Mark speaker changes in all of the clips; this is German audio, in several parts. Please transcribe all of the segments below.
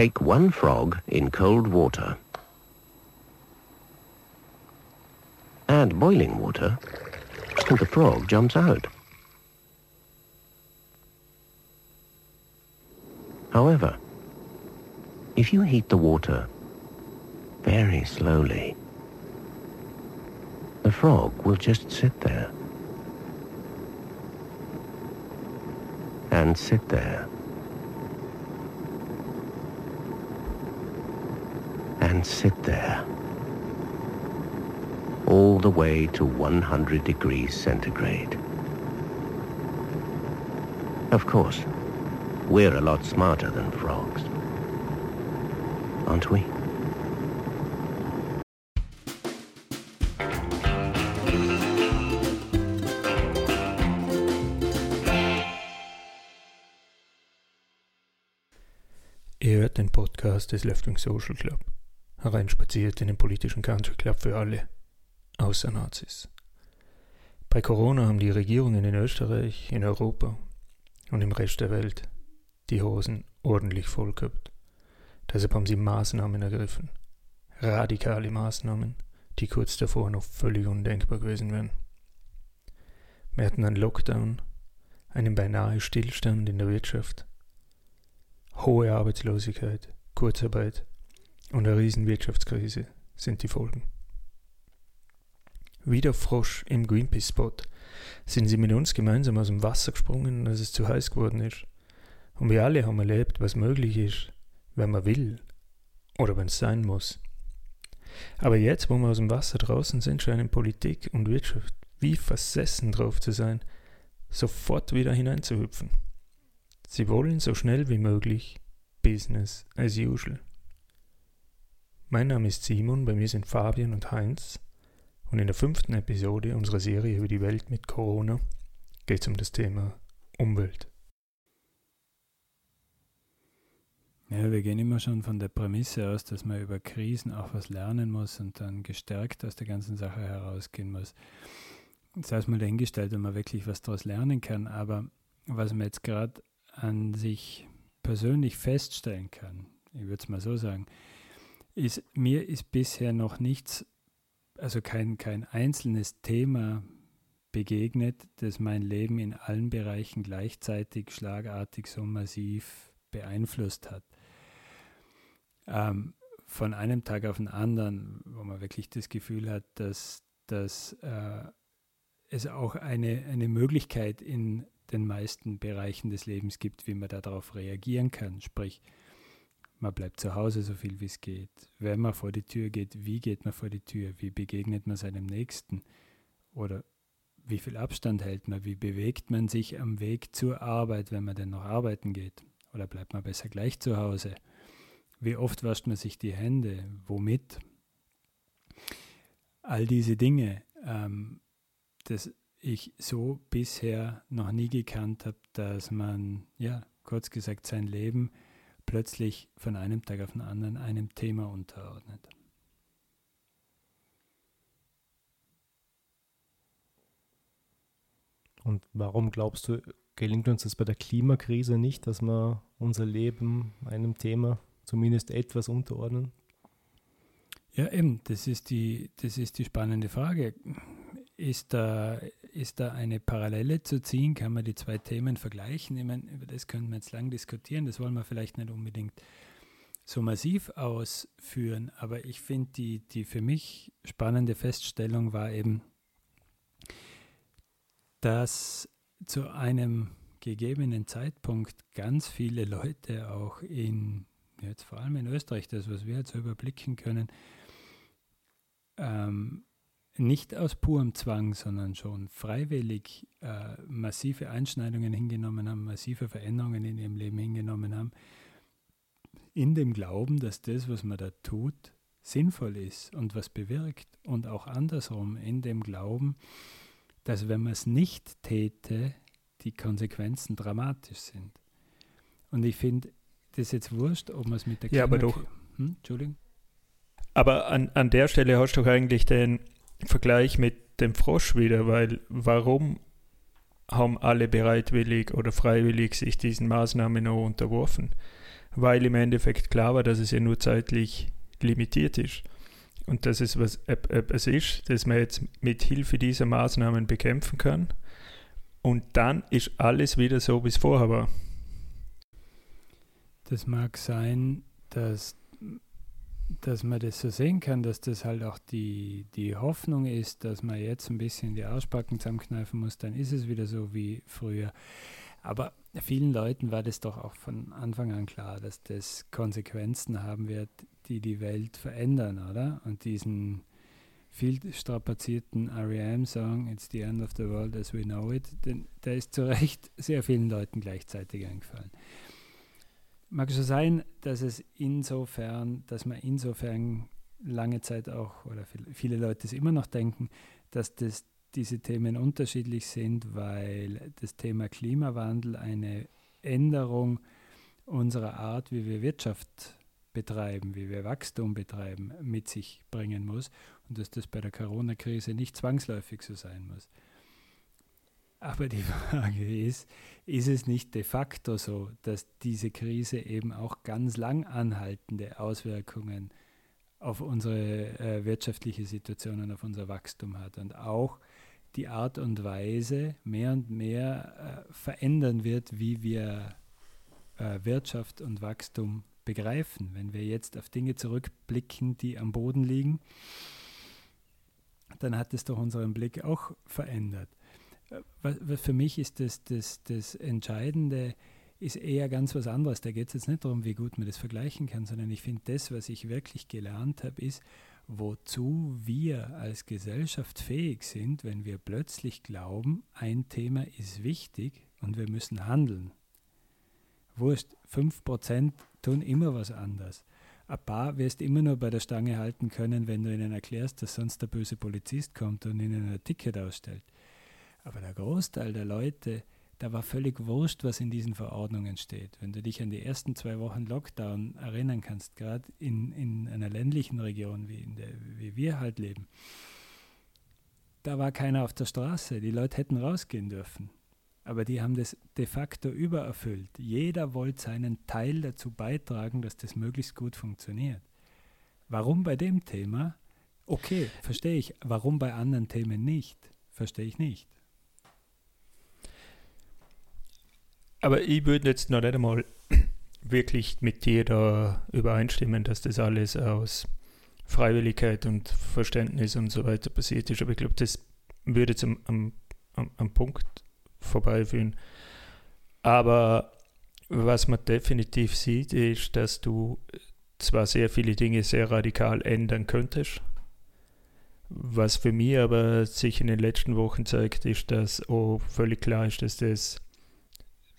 Speaker 1: Take one frog in cold water. Add boiling water, and the frog jumps out. However, if you heat the water very slowly, the frog will just sit there. And sit there. And sit there. All the way to 100 degrees centigrade. Of course, we're a lot smarter than frogs. Aren't we?
Speaker 2: Ihr hört den Podcast des Left Social Club, hereinspaziert in den politischen Country Club für alle, außer Nazis. Bei Corona haben die Regierungen in Österreich, in Europa und im Rest der Welt die Hosen ordentlich voll gehabt. Deshalb haben sie Maßnahmen ergriffen. Radikale Maßnahmen, die kurz davor noch völlig undenkbar gewesen wären. Wir hatten einen Lockdown, einen beinahe Stillstand in der Wirtschaft, hohe Arbeitslosigkeit, Kurzarbeit und eine Riesenwirtschaftskrise sind die Folgen. Wie der Frosch im Greenpeace-Spot sind sie mit uns gemeinsam aus dem Wasser gesprungen, als es zu heiß geworden ist. Und wir alle haben erlebt, was möglich ist, wenn man will oder wenn es sein muss. Aber jetzt, wo wir aus dem Wasser draußen sind, scheinen Politik und Wirtschaft wie versessen drauf zu sein, sofort wieder hineinzuhüpfen. Sie wollen so schnell wie möglich Business as usual. Mein Name ist Simon, bei mir sind Fabian und Heinz und in der fünften Episode unserer Serie über die Welt mit Corona geht es um das Thema Umwelt.
Speaker 3: Ja, wir gehen immer schon von der Prämisse aus, dass man über Krisen auch was lernen muss und dann gestärkt aus der ganzen Sache herausgehen muss. Das heißt mal dahingestellt, wenn man wirklich was daraus lernen kann. Aber was man jetzt gerade an sich persönlich feststellen kann, ich würde es mal so sagen, ist, mir ist bisher noch nichts, also kein, kein einzelnes Thema begegnet, das mein Leben in allen Bereichen gleichzeitig schlagartig so massiv beeinflusst hat ähm, von einem Tag auf den anderen, wo man wirklich das Gefühl hat, dass, dass äh, es auch eine, eine Möglichkeit in den meisten Bereichen des Lebens gibt, wie man darauf reagieren kann. Sprich, man bleibt zu Hause so viel wie es geht. Wenn man vor die Tür geht, wie geht man vor die Tür? Wie begegnet man seinem Nächsten? Oder wie viel Abstand hält man? Wie bewegt man sich am Weg zur Arbeit, wenn man denn noch arbeiten geht? Oder bleibt man besser gleich zu Hause? Wie oft wascht man sich die Hände? Womit? All diese Dinge, ähm, das ich so bisher noch nie gekannt habe, dass man, ja, kurz gesagt, sein Leben plötzlich von einem Tag auf den anderen einem Thema unterordnet.
Speaker 4: Und warum glaubst du, gelingt uns das bei der Klimakrise nicht, dass wir unser Leben einem Thema zumindest etwas unterordnen?
Speaker 3: Ja, eben, das ist die, das ist die spannende Frage. Ist da, ist da eine Parallele zu ziehen? Kann man die zwei Themen vergleichen? Ich meine, über das können wir jetzt lang diskutieren, das wollen wir vielleicht nicht unbedingt so massiv ausführen, aber ich finde, die, die für mich spannende Feststellung war eben, dass zu einem gegebenen Zeitpunkt ganz viele Leute auch in jetzt vor allem in Österreich, das, was wir jetzt überblicken können, ähm, nicht aus purem Zwang, sondern schon freiwillig äh, massive Einschneidungen hingenommen haben, massive Veränderungen in ihrem Leben hingenommen haben, in dem Glauben, dass das, was man da tut, sinnvoll ist und was bewirkt und auch andersrum in dem Glauben, dass wenn man es nicht täte, die Konsequenzen dramatisch sind. Und ich finde, das ist jetzt wurscht, ob man es mit der
Speaker 2: Ja, aber doch.
Speaker 3: Hm? Entschuldigung.
Speaker 2: Aber an, an der Stelle hast du doch eigentlich den Vergleich mit dem Frosch wieder, weil warum haben alle bereitwillig oder freiwillig sich diesen Maßnahmen noch unterworfen? weil im Endeffekt klar war, dass es ja nur zeitlich limitiert ist. Und dass es was etwas ist, das man jetzt mit Hilfe dieser Maßnahmen bekämpfen kann. Und dann ist alles wieder so, wie es vorher war.
Speaker 3: Das mag sein, dass, dass man das so sehen kann, dass das halt auch die, die Hoffnung ist, dass man jetzt ein bisschen die Arschbacken zusammenkneifen muss, dann ist es wieder so wie früher. Aber vielen Leuten war das doch auch von Anfang an klar, dass das Konsequenzen haben wird, die die Welt verändern, oder? Und diesen viel strapazierten R.E.M.-Song It's the End of the World as We Know It, denn der ist zu Recht sehr vielen Leuten gleichzeitig eingefallen. Mag schon sein, dass es insofern, dass man insofern lange Zeit auch, oder viele Leute es immer noch denken, dass das diese Themen unterschiedlich sind, weil das Thema Klimawandel eine Änderung unserer Art, wie wir Wirtschaft betreiben, wie wir Wachstum betreiben, mit sich bringen muss und dass das bei der Corona-Krise nicht zwangsläufig so sein muss. Aber die Frage ist, ist es nicht de facto so, dass diese Krise eben auch ganz lang anhaltende Auswirkungen auf unsere äh, wirtschaftliche Situation und auf unser Wachstum hat und auch die Art und Weise mehr und mehr äh, verändern wird, wie wir äh, Wirtschaft und Wachstum begreifen. Wenn wir jetzt auf Dinge zurückblicken, die am Boden liegen, dann hat es doch unseren Blick auch verändert. Für mich ist das, das, das Entscheidende, ist eher ganz was anderes. Da geht es jetzt nicht darum, wie gut man das vergleichen kann, sondern ich finde, das, was ich wirklich gelernt habe, ist, wozu wir als Gesellschaft fähig sind, wenn wir plötzlich glauben, ein Thema ist wichtig und wir müssen handeln. Wurscht, 5% tun immer was anderes. Ein paar wirst immer nur bei der Stange halten können, wenn du ihnen erklärst, dass sonst der böse Polizist kommt und ihnen ein Ticket ausstellt. Aber der Großteil der Leute, da war völlig wurscht, was in diesen Verordnungen steht. Wenn du dich an die ersten zwei Wochen Lockdown erinnern kannst, gerade in, in einer ländlichen Region, wie, in der, wie wir halt leben, da war keiner auf der Straße. Die Leute hätten rausgehen dürfen. Aber die haben das de facto übererfüllt. Jeder wollte seinen Teil dazu beitragen, dass das möglichst gut funktioniert. Warum bei dem Thema? Okay, verstehe ich. Warum bei anderen Themen nicht? Verstehe ich nicht.
Speaker 2: Aber ich würde jetzt noch nicht einmal wirklich mit dir da übereinstimmen, dass das alles aus Freiwilligkeit und Verständnis und so weiter passiert ist. Aber ich glaube, das würde zum am, am, am Punkt vorbeiführen. Aber was man definitiv sieht, ist, dass du zwar sehr viele Dinge sehr radikal ändern könntest, was für mich aber sich in den letzten Wochen zeigt, ist, dass auch völlig klar ist, dass das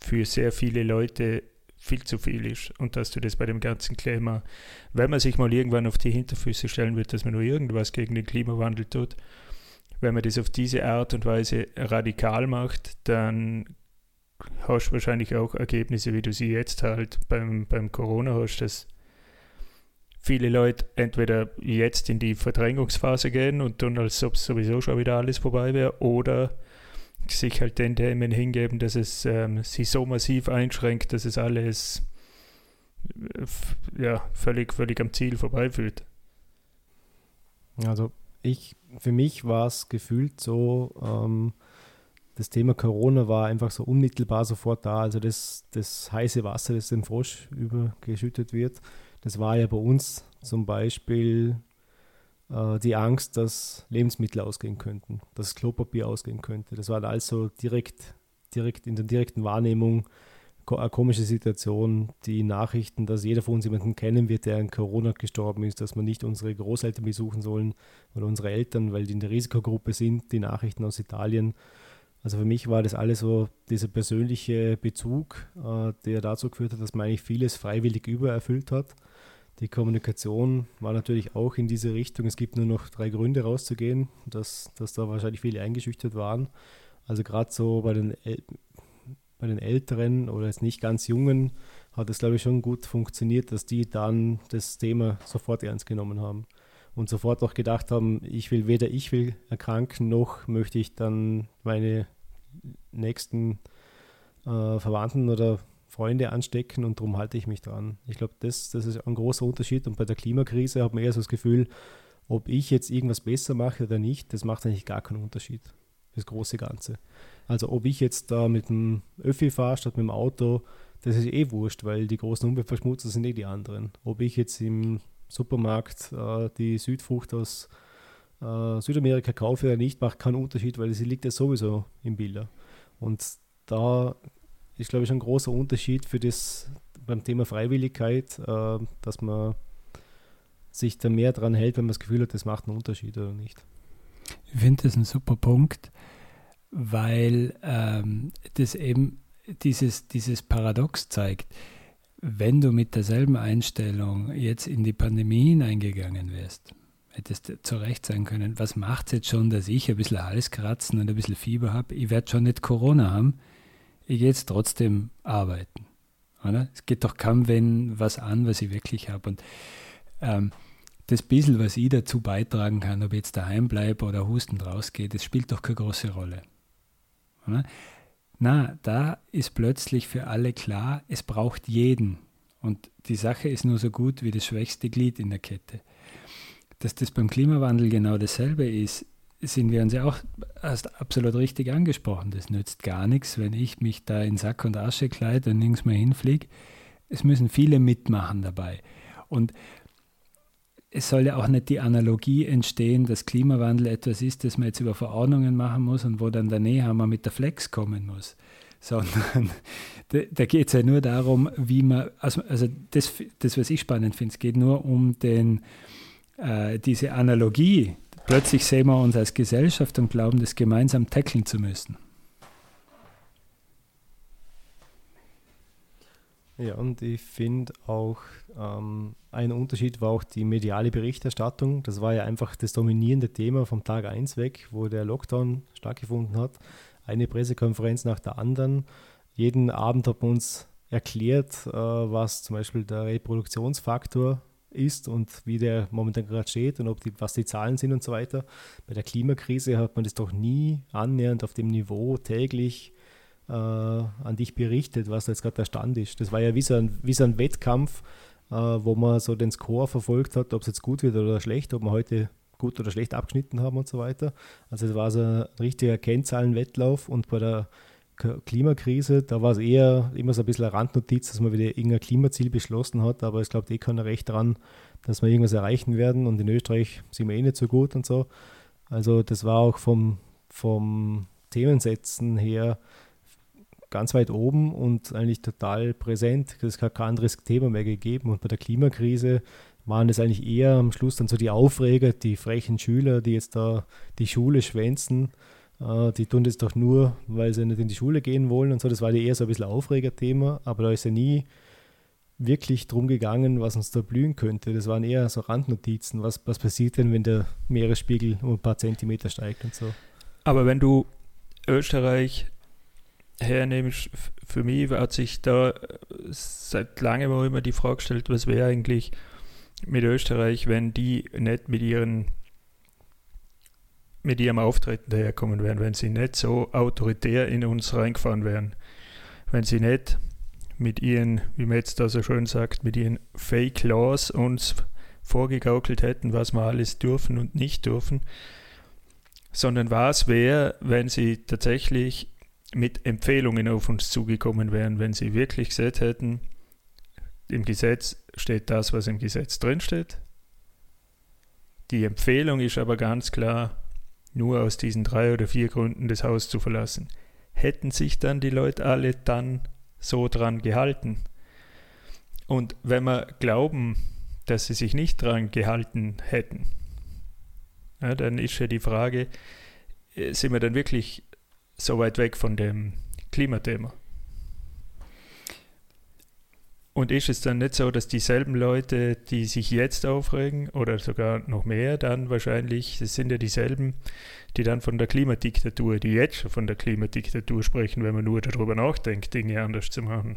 Speaker 2: für sehr viele Leute viel zu viel ist und dass du das bei dem ganzen Klima, wenn man sich mal irgendwann auf die Hinterfüße stellen wird, dass man nur irgendwas gegen den Klimawandel tut, wenn man das auf diese Art und Weise radikal macht, dann hast du wahrscheinlich auch Ergebnisse, wie du sie jetzt halt beim, beim Corona hast, dass viele Leute entweder jetzt in die Verdrängungsphase gehen und tun, als ob sowieso schon wieder alles vorbei wäre, oder sich halt den Themen hingeben, dass es ähm, sie so massiv einschränkt, dass es alles äh, ja, völlig, völlig am Ziel vorbeiführt.
Speaker 4: Also ich, für mich war es gefühlt so, ähm, das Thema Corona war einfach so unmittelbar sofort da. Also das, das heiße Wasser, das den Frosch übergeschüttet wird, das war ja bei uns zum Beispiel äh, die Angst, dass Lebensmittel ausgehen könnten, dass Klopapier ausgehen könnte. Das war also direkt, direkt in der direkten Wahrnehmung eine komische Situation. Die Nachrichten, dass jeder von uns jemanden kennen wird, der an Corona gestorben ist, dass wir nicht unsere Großeltern besuchen sollen oder unsere Eltern, weil die in der Risikogruppe sind, die Nachrichten aus Italien. Also für mich war das alles so dieser persönliche Bezug, äh, der dazu geführt hat, dass man eigentlich vieles freiwillig übererfüllt hat. Die Kommunikation war natürlich auch in diese Richtung. Es gibt nur noch drei Gründe rauszugehen, dass, dass da wahrscheinlich viele eingeschüchtert waren. Also gerade so bei den, bei den Älteren oder jetzt nicht ganz Jungen hat es, glaube ich, schon gut funktioniert, dass die dann das Thema sofort ernst genommen haben und sofort auch gedacht haben, ich will weder ich will erkranken, noch möchte ich dann meine nächsten äh, Verwandten oder Freunde anstecken und darum halte ich mich dran. Ich glaube, das, das ist ein großer Unterschied und bei der Klimakrise hat man eher so das Gefühl, ob ich jetzt irgendwas besser mache oder nicht, das macht eigentlich gar keinen Unterschied. Das große Ganze. Also ob ich jetzt da mit dem Öffi fahre statt mit dem Auto, das ist eh wurscht, weil die großen Umweltverschmutzer sind eh die anderen. Ob ich jetzt im Supermarkt äh, die Südfrucht aus äh, Südamerika kaufe oder nicht, macht keinen Unterschied, weil sie liegt ja sowieso im Bilder. Und da ist, glaube ich, ein großer Unterschied für das beim Thema Freiwilligkeit, äh, dass man sich da mehr dran hält, wenn man das Gefühl hat, das macht einen Unterschied oder nicht.
Speaker 3: Ich finde das ein super Punkt, weil ähm, das eben dieses, dieses Paradox zeigt. Wenn du mit derselben Einstellung jetzt in die Pandemie hineingegangen wärst, hättest du zurecht sein können, was macht es jetzt schon, dass ich ein bisschen Halskratzen und ein bisschen Fieber habe? Ich werde schon nicht Corona haben, ich gehe jetzt trotzdem arbeiten. Oder? Es geht doch kaum wenn was an, was ich wirklich habe. Und ähm, das bisschen, was ich dazu beitragen kann, ob ich jetzt daheim bleibe oder hustend rausgehe, das spielt doch keine große Rolle. Oder? Na, da ist plötzlich für alle klar, es braucht jeden. Und die Sache ist nur so gut wie das schwächste Glied in der Kette. Dass das beim Klimawandel genau dasselbe ist, sind wir uns ja auch absolut richtig angesprochen. Das nützt gar nichts, wenn ich mich da in Sack und Asche kleide und nirgends mehr hinfliege. Es müssen viele mitmachen dabei. Und es soll ja auch nicht die Analogie entstehen, dass Klimawandel etwas ist, das man jetzt über Verordnungen machen muss und wo dann der Nähhammer mit der Flex kommen muss. Sondern da, da geht es ja nur darum, wie man, also, also das, das, was ich spannend finde, es geht nur um den, äh, diese Analogie. Plötzlich sehen wir uns als Gesellschaft und glauben, das gemeinsam tackeln zu müssen.
Speaker 4: Ja, und ich finde auch, ähm, ein Unterschied war auch die mediale Berichterstattung. Das war ja einfach das dominierende Thema vom Tag 1 weg, wo der Lockdown stattgefunden hat. Eine Pressekonferenz nach der anderen. Jeden Abend hat man uns erklärt, äh, was zum Beispiel der Reproduktionsfaktor ist und wie der momentan gerade steht und ob die, was die Zahlen sind und so weiter. Bei der Klimakrise hat man das doch nie annähernd auf dem Niveau täglich äh, an dich berichtet, was jetzt gerade der Stand ist. Das war ja wie so ein, wie so ein Wettkampf, äh, wo man so den Score verfolgt hat, ob es jetzt gut wird oder schlecht, ob wir heute gut oder schlecht abgeschnitten haben und so weiter. Also es war so ein richtiger Kennzahlenwettlauf und bei der Klimakrise, da war es eher immer so ein bisschen eine Randnotiz, dass man wieder irgendein Klimaziel beschlossen hat, aber es glaubt eh keiner recht dran, dass wir irgendwas erreichen werden und in Österreich sind wir eh nicht so gut und so. Also das war auch vom, vom Themensetzen her ganz weit oben und eigentlich total präsent. Es hat kein anderes Thema mehr gegeben. Und bei der Klimakrise waren es eigentlich eher am Schluss dann so die Aufreger, die frechen Schüler, die jetzt da die Schule schwänzen. Äh, die tun das doch nur, weil sie nicht in die Schule gehen wollen und so. Das war eher so ein bisschen Aufregerthema, aber da ist ja nie wirklich drum gegangen, was uns da blühen könnte. Das waren eher so Randnotizen. Was, was passiert denn, wenn der Meeresspiegel um ein paar Zentimeter steigt und so.
Speaker 2: Aber wenn du Österreich hernehmst, für mich hat sich da äh, seit langem auch immer die Frage gestellt, was wäre eigentlich mit Österreich, wenn die nicht mit ihren mit ihrem Auftreten daherkommen wären, wenn sie nicht so autoritär in uns reingefahren wären, wenn sie nicht mit ihren, wie man jetzt da so schön sagt, mit ihren Fake Laws uns vorgegaukelt hätten, was wir alles dürfen und nicht dürfen, sondern was wäre, wenn sie tatsächlich mit Empfehlungen auf uns zugekommen wären, wenn sie wirklich gesagt hätten, im Gesetz steht das, was im Gesetz drinsteht. Die Empfehlung ist aber ganz klar, nur aus diesen drei oder vier Gründen das Haus zu verlassen. Hätten sich dann die Leute alle dann so dran gehalten? Und wenn wir glauben, dass sie sich nicht dran gehalten hätten, ja, dann ist ja die Frage, äh, sind wir dann wirklich so weit weg von dem Klimathema. Und ist es dann nicht so, dass dieselben Leute, die sich jetzt aufregen, oder sogar noch mehr, dann wahrscheinlich, es sind ja dieselben, die dann von der Klimadiktatur, die jetzt schon von der Klimadiktatur sprechen, wenn man nur darüber nachdenkt, Dinge anders zu machen.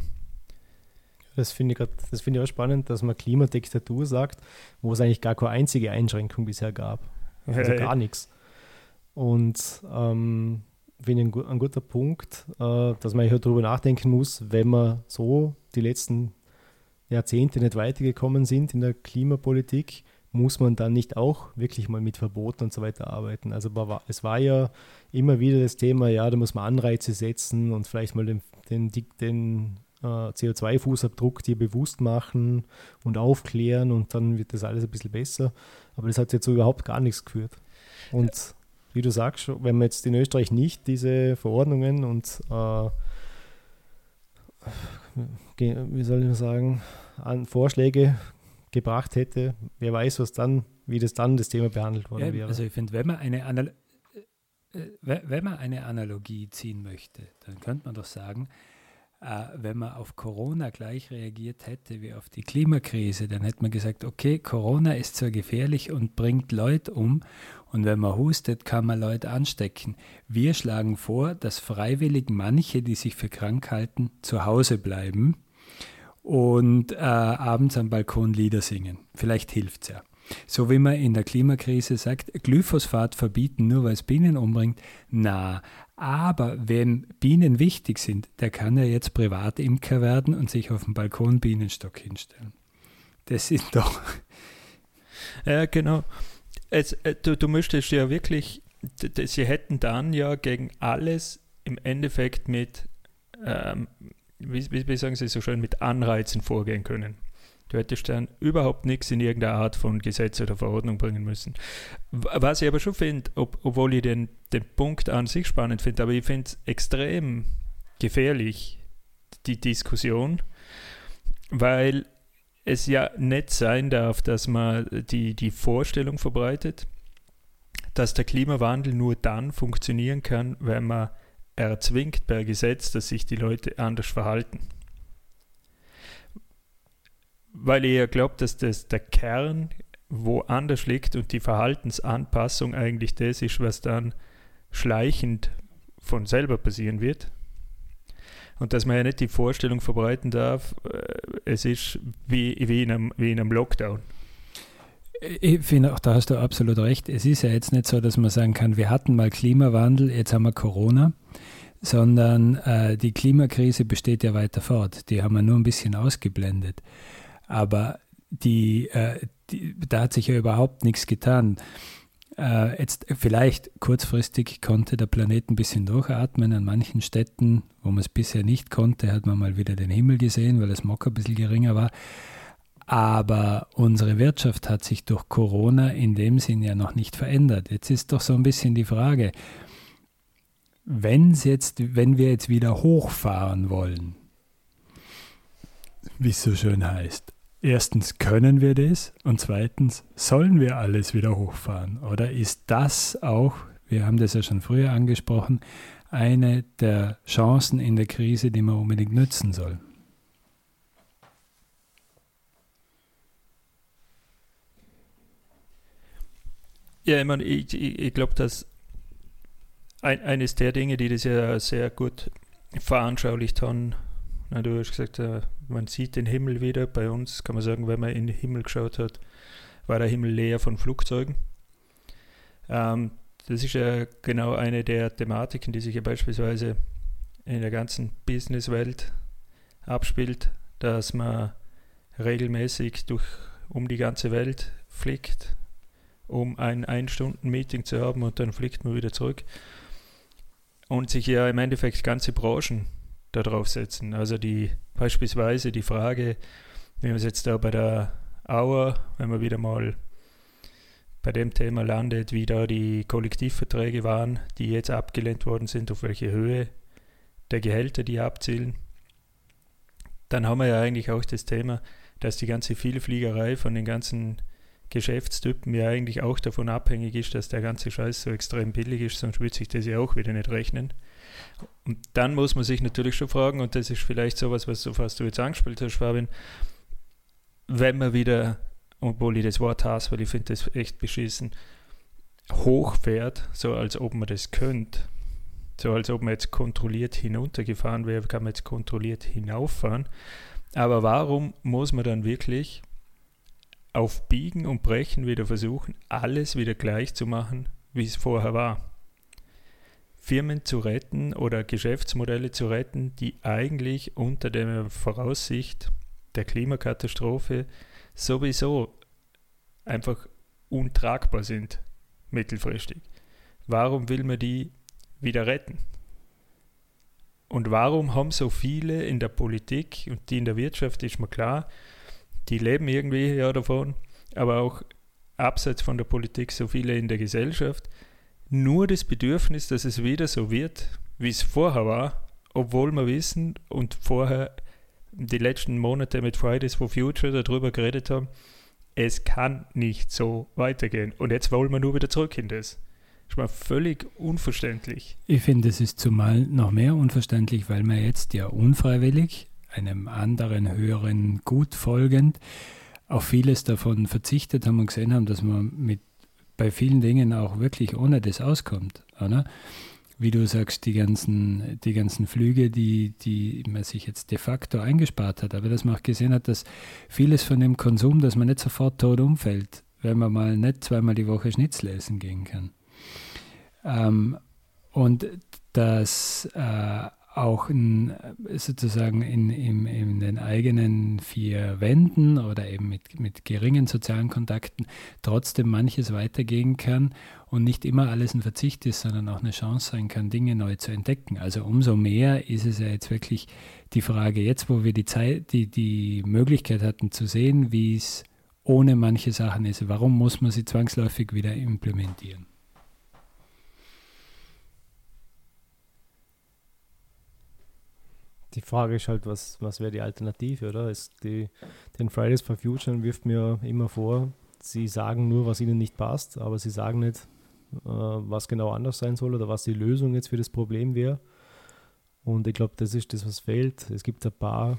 Speaker 4: Das finde ich, das find ich auch spannend, dass man Klimadiktatur sagt, wo es eigentlich gar keine einzige Einschränkung bisher gab. Also gar nichts. Und ähm, finde ich ein, ein, guter Punkt, äh, dass man ja darüber nachdenken muss, wenn man so die letzten Jahrzehnte nicht weitergekommen sind in der Klimapolitik, muss man dann nicht auch wirklich mal mit Verboten und so weiter arbeiten. Also es war ja immer wieder das Thema, ja, da muss man Anreize setzen und vielleicht mal den, den, den äh, CO2-Fußabdruck dir bewusst machen und aufklären und dann wird das alles ein bisschen besser. Aber das hat jetzt so überhaupt gar nichts geführt. Und wie du sagst, wenn man jetzt in Österreich nicht diese Verordnungen und äh, wie soll ich sagen, an Vorschläge gebracht hätte, wer weiß, was dann, wie das dann das Thema behandelt worden
Speaker 3: ja,
Speaker 4: wäre.
Speaker 3: Also ich finde, wenn man eine Anal äh, äh, wenn man eine Analogie ziehen möchte, dann könnte man doch sagen, wenn man auf Corona gleich reagiert hätte wie auf die Klimakrise, dann hätte man gesagt, okay, Corona ist zwar gefährlich und bringt Leute um und wenn man hustet, kann man Leute anstecken. Wir schlagen vor, dass freiwillig manche, die sich für krank halten, zu Hause bleiben und äh, abends am Balkon Lieder singen. Vielleicht hilft es ja. So wie man in der Klimakrise sagt, Glyphosat verbieten, nur weil es Bienen umbringt. Na, aber wem Bienen wichtig sind, der kann ja jetzt Privatimker werden und sich auf dem Balkon Bienenstock hinstellen. Das ist doch.
Speaker 2: Ja, genau. Es, äh, du, du müsstest ja wirklich, sie hätten dann ja gegen alles im Endeffekt mit ähm, wie, wie sagen Sie so schön, mit Anreizen vorgehen können. Du hättest dann überhaupt nichts in irgendeiner Art von Gesetz oder Verordnung bringen müssen. Was ich aber schon finde, ob, obwohl ich den, den Punkt an sich spannend finde, aber ich finde es extrem gefährlich, die Diskussion, weil es ja nicht sein darf, dass man die, die Vorstellung verbreitet, dass der Klimawandel nur dann funktionieren kann, wenn man erzwingt per Gesetz, dass sich die Leute anders verhalten. Weil ihr glaubt, dass das der Kern woanders liegt und die Verhaltensanpassung eigentlich das ist, was dann schleichend von selber passieren wird. Und dass man ja nicht die Vorstellung verbreiten darf, äh, es ist wie, wie, in, einem, wie in einem Lockdown.
Speaker 3: Ich finde auch, da hast du absolut recht. Es ist ja jetzt nicht so, dass man sagen kann, wir hatten mal Klimawandel, jetzt haben wir Corona, sondern äh, die Klimakrise besteht ja weiter fort. Die haben wir nur ein bisschen ausgeblendet. Aber die, äh, die, da hat sich ja überhaupt nichts getan. Äh, jetzt vielleicht kurzfristig konnte der Planet ein bisschen durchatmen. An manchen Städten, wo man es bisher nicht konnte, hat man mal wieder den Himmel gesehen, weil das Smog ein bisschen geringer war. Aber unsere Wirtschaft hat sich durch Corona in dem Sinn ja noch nicht verändert. Jetzt ist doch so ein bisschen die Frage, wenn's jetzt, wenn wir jetzt wieder hochfahren wollen, wie es so schön heißt, erstens können wir das und zweitens sollen wir alles wieder hochfahren? Oder ist das auch, wir haben das ja schon früher angesprochen, eine der Chancen in der Krise, die man unbedingt nützen soll?
Speaker 2: Ja, ich meine, ich, ich, ich glaube, dass ein, eines der Dinge, die das ja sehr gut veranschaulicht haben, du hast gesagt, äh, man sieht den Himmel wieder. Bei uns kann man sagen, wenn man in den Himmel geschaut hat, war der Himmel leer von Flugzeugen. Ähm, das ist ja genau eine der Thematiken, die sich ja beispielsweise in der ganzen Businesswelt abspielt, dass man regelmäßig durch um die ganze Welt fliegt um ein Ein-Stunden-Meeting zu haben und dann fliegt man wieder zurück. Und sich ja im Endeffekt ganze Branchen darauf setzen. Also die beispielsweise die Frage, wenn wir es jetzt da bei der Auer, wenn man wieder mal bei dem Thema landet, wie da die Kollektivverträge waren, die jetzt abgelehnt worden sind, auf welche Höhe der Gehälter die abzielen, dann haben wir ja eigentlich auch das Thema, dass die ganze Vielfliegerei von den ganzen Geschäftstypen ja eigentlich auch davon abhängig ist, dass der ganze Scheiß so extrem billig ist, sonst würde sich das ja auch wieder nicht rechnen. Und dann muss man sich natürlich schon fragen, und das ist vielleicht sowas, was, was du jetzt angespielt hast, Fabian, wenn man wieder, obwohl ich das Wort hasse, weil ich finde das echt beschissen, hochfährt, so als ob man das könnte, so als ob man jetzt kontrolliert hinuntergefahren wäre, kann man jetzt kontrolliert hinauffahren. Aber warum muss man dann wirklich auf Biegen und Brechen wieder versuchen, alles wieder gleich zu machen, wie es vorher war. Firmen zu retten oder Geschäftsmodelle zu retten, die eigentlich unter der Voraussicht der Klimakatastrophe sowieso einfach untragbar sind, mittelfristig. Warum will man die wieder retten? Und warum haben so viele in der Politik und die in der Wirtschaft, ist mir klar, die leben irgendwie ja davon, aber auch abseits von der Politik so viele in der Gesellschaft, nur das Bedürfnis, dass es wieder so wird, wie es vorher war, obwohl wir wissen und vorher die letzten Monate mit Fridays for Future darüber geredet haben, es kann nicht so weitergehen. Und jetzt wollen wir nur wieder zurück in das. Das ist mir völlig unverständlich.
Speaker 3: Ich finde, es ist zumal noch mehr unverständlich, weil man jetzt ja unfreiwillig einem anderen höheren Gut folgend auf vieles davon verzichtet haben und gesehen haben, dass man mit bei vielen Dingen auch wirklich ohne das auskommt. Oder? Wie du sagst, die ganzen, die ganzen Flüge, die, die man sich jetzt de facto eingespart hat, aber dass man auch gesehen hat, dass vieles von dem Konsum, dass man nicht sofort tot umfällt, wenn man mal nicht zweimal die Woche Schnitzel essen gehen kann. Ähm, und dass äh, auch in, sozusagen in, in, in, den eigenen vier Wänden oder eben mit, mit geringen sozialen Kontakten trotzdem manches weitergehen kann und nicht immer alles ein Verzicht ist, sondern auch eine Chance sein kann, Dinge neu zu entdecken. Also umso mehr ist es ja jetzt wirklich die Frage, jetzt wo wir die Zeit, die, die Möglichkeit hatten zu sehen, wie es ohne manche Sachen ist, warum muss man sie zwangsläufig wieder implementieren?
Speaker 4: Die Frage ist halt, was, was wäre die Alternative, oder? Ist die, den Fridays for Future wirft mir immer vor, sie sagen nur, was ihnen nicht passt, aber sie sagen nicht, äh, was genau anders sein soll oder was die Lösung jetzt für das Problem wäre. Und ich glaube, das ist das, was fehlt. Es gibt ein paar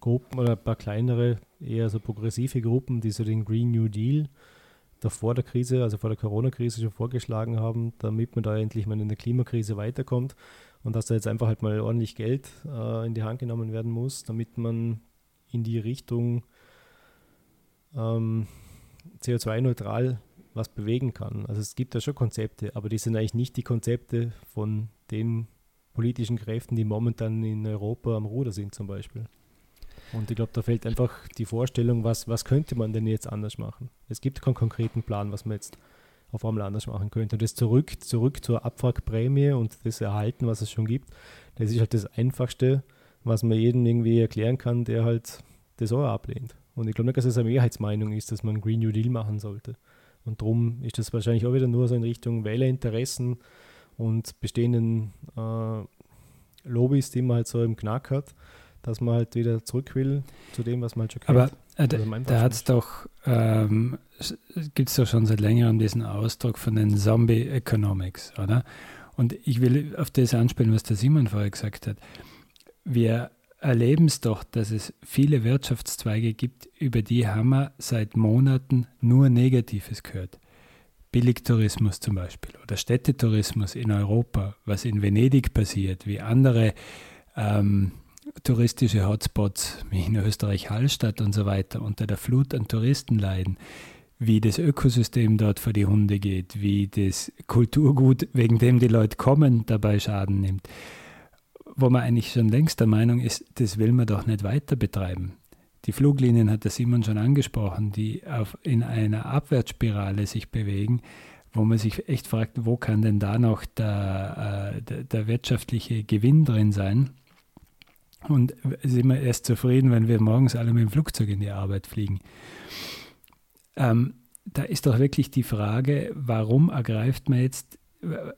Speaker 4: Gruppen oder ein paar kleinere, eher so progressive Gruppen, die so den Green New Deal da vor der Krise, also vor der Corona-Krise schon vorgeschlagen haben, damit man da endlich mal in der Klimakrise weiterkommt und dass da jetzt einfach halt mal ordentlich Geld äh, in die Hand genommen werden muss, damit man in die Richtung ähm, CO2-neutral was bewegen kann. Also es gibt da schon Konzepte, aber die sind eigentlich nicht die Konzepte von den politischen Kräften, die momentan in Europa am Ruder sind zum Beispiel. Und ich glaube, da fällt einfach die Vorstellung, was, was könnte man denn jetzt anders machen? Es gibt keinen konkreten Plan, was man jetzt auf einmal anders machen könnte. Und das zurück, zurück zur Abwrackprämie und das Erhalten, was es schon gibt, das ist halt das Einfachste, was man jedem irgendwie erklären kann, der halt das auch ablehnt. Und ich glaube nicht, dass es eine Mehrheitsmeinung ist, dass man Green New Deal machen sollte. Und darum ist das wahrscheinlich auch wieder nur so in Richtung Wählerinteressen und bestehenden äh, Lobbys, die man halt so im Knack hat, dass man halt wieder zurück will zu dem, was man halt schon
Speaker 3: kennt. Aber äh, da, da hat es doch, ähm, gibt es doch schon seit längerem diesen Ausdruck von den Zombie Economics, oder? Und ich will auf das anspielen, was der Simon vorher gesagt hat. Wir erleben es doch, dass es viele Wirtschaftszweige gibt, über die haben wir seit Monaten nur Negatives gehört. Billigtourismus zum Beispiel oder Städtetourismus in Europa, was in Venedig passiert, wie andere ähm, touristische Hotspots wie in Österreich Hallstatt und so weiter unter der Flut an Touristen leiden, wie das Ökosystem dort vor die Hunde geht, wie das Kulturgut, wegen dem die Leute kommen, dabei Schaden nimmt, wo man eigentlich schon längst der Meinung ist, das will man doch nicht weiter betreiben. Die Fluglinien hat der Simon schon angesprochen, die auf, in einer Abwärtsspirale sich bewegen, wo man sich echt fragt, wo kann denn da noch der, äh, der, der wirtschaftliche Gewinn drin sein? Und sind wir erst zufrieden, wenn wir morgens alle mit dem Flugzeug in die Arbeit fliegen. Ähm, da ist doch wirklich die Frage, warum ergreift man jetzt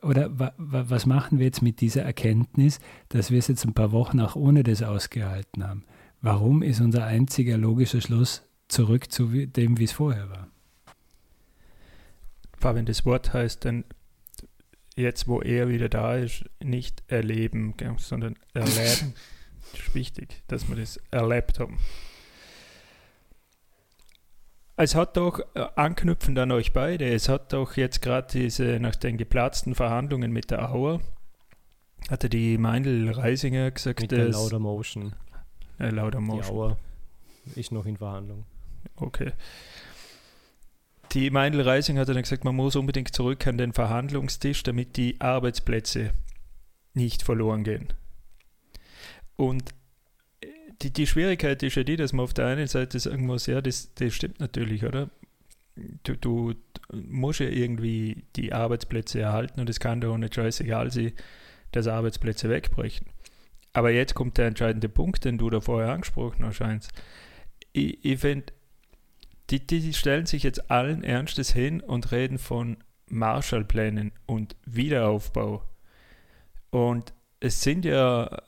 Speaker 3: oder was machen wir jetzt mit dieser Erkenntnis, dass wir es jetzt ein paar Wochen auch ohne das ausgehalten haben? Warum ist unser einziger logischer Schluss zurück zu dem, wie es vorher war?
Speaker 2: Fabian, das Wort heißt dann jetzt, wo er wieder da ist, nicht erleben, sondern erleben. Ist wichtig, dass wir das erlebt haben. Es hat doch, äh, anknüpfend an euch beide, es hat doch jetzt gerade diese, nach den geplatzten Verhandlungen mit der Auer, hatte die Meindl Reisinger gesagt,
Speaker 4: mit der Lauder Motion.
Speaker 2: Äh, Lauder Motion.
Speaker 4: Die Auer ist noch in Verhandlung.
Speaker 2: Okay. die Meindl Reising hat dann gesagt, man muss unbedingt zurück an den Verhandlungstisch, damit die Arbeitsplätze nicht verloren gehen. Und äh, die, die Schwierigkeit ist ja die, dass man auf der einen Seite sagen muss, ja, das, das stimmt natürlich, oder? Du, du musst ja irgendwie die Arbeitsplätze erhalten und es kann doch nicht scheißegal sein, dass Arbeitsplätze wegbrechen. Aber jetzt kommt der entscheidende Punkt, den du da vorher angesprochen hast. Ich, ich finde, die, die stellen sich jetzt allen Ernstes hin und reden von Marshallplänen und Wiederaufbau. Und es sind ja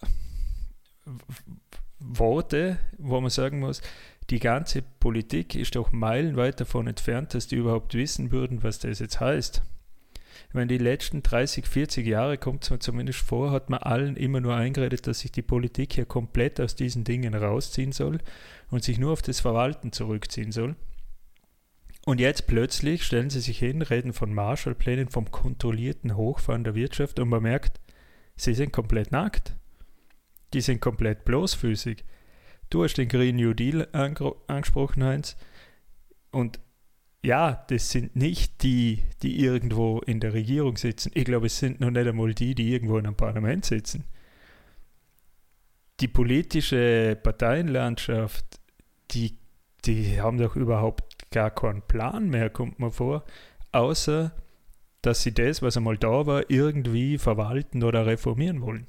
Speaker 2: Worte, wo man sagen muss, die ganze Politik ist doch meilenweit davon entfernt, dass die überhaupt wissen würden, was das jetzt heißt. Wenn die letzten 30, 40 Jahre, kommt es mir zumindest vor, hat man allen immer nur eingeredet, dass sich die Politik hier komplett aus diesen Dingen rausziehen soll und sich nur auf das Verwalten zurückziehen soll. Und jetzt plötzlich stellen sie sich hin, reden von Marshallplänen, vom kontrollierten Hochfahren der Wirtschaft und man merkt, sie sind komplett nackt. Die sind komplett bloßfüßig. Du hast den Green New Deal angesprochen, Heinz. Und ja, das sind nicht die, die irgendwo in der Regierung sitzen. Ich glaube, es sind noch nicht einmal die, die irgendwo in einem Parlament sitzen. Die politische Parteienlandschaft, die, die haben doch überhaupt gar keinen Plan mehr, kommt mir vor, außer dass sie das, was einmal da war, irgendwie verwalten oder reformieren wollen.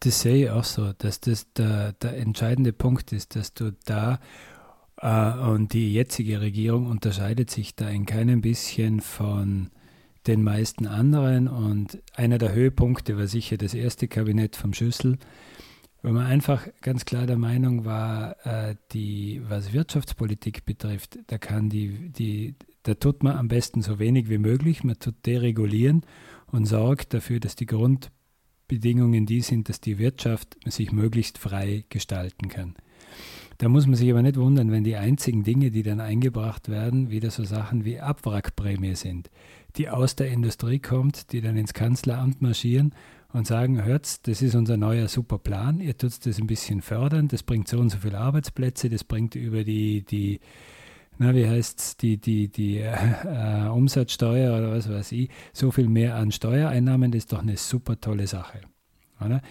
Speaker 3: Das sehe ich auch so, dass das der, der entscheidende Punkt ist, dass du da äh, und die jetzige Regierung unterscheidet sich da in keinem bisschen von den meisten anderen. Und einer der Höhepunkte war sicher das erste Kabinett vom Schüssel, weil man einfach ganz klar der Meinung war, äh, die, was Wirtschaftspolitik betrifft, da kann die, die, da tut man am besten so wenig wie möglich. Man tut deregulieren und sorgt dafür, dass die Grundbedingungen die sind, dass die Wirtschaft sich möglichst frei gestalten kann. Da muss man sich aber nicht wundern, wenn die einzigen Dinge, die dann eingebracht werden, wieder so Sachen wie Abwrackprämie sind, die aus der Industrie kommt, die dann ins Kanzleramt marschieren und sagen, hört, das ist unser neuer super Plan, ihr tut das ein bisschen fördern, das bringt so und so viele Arbeitsplätze, das bringt über die, die na, wie heißt die, die, die äh, Umsatzsteuer oder was weiß ich, so viel mehr an Steuereinnahmen, das ist doch eine super tolle Sache. Oder?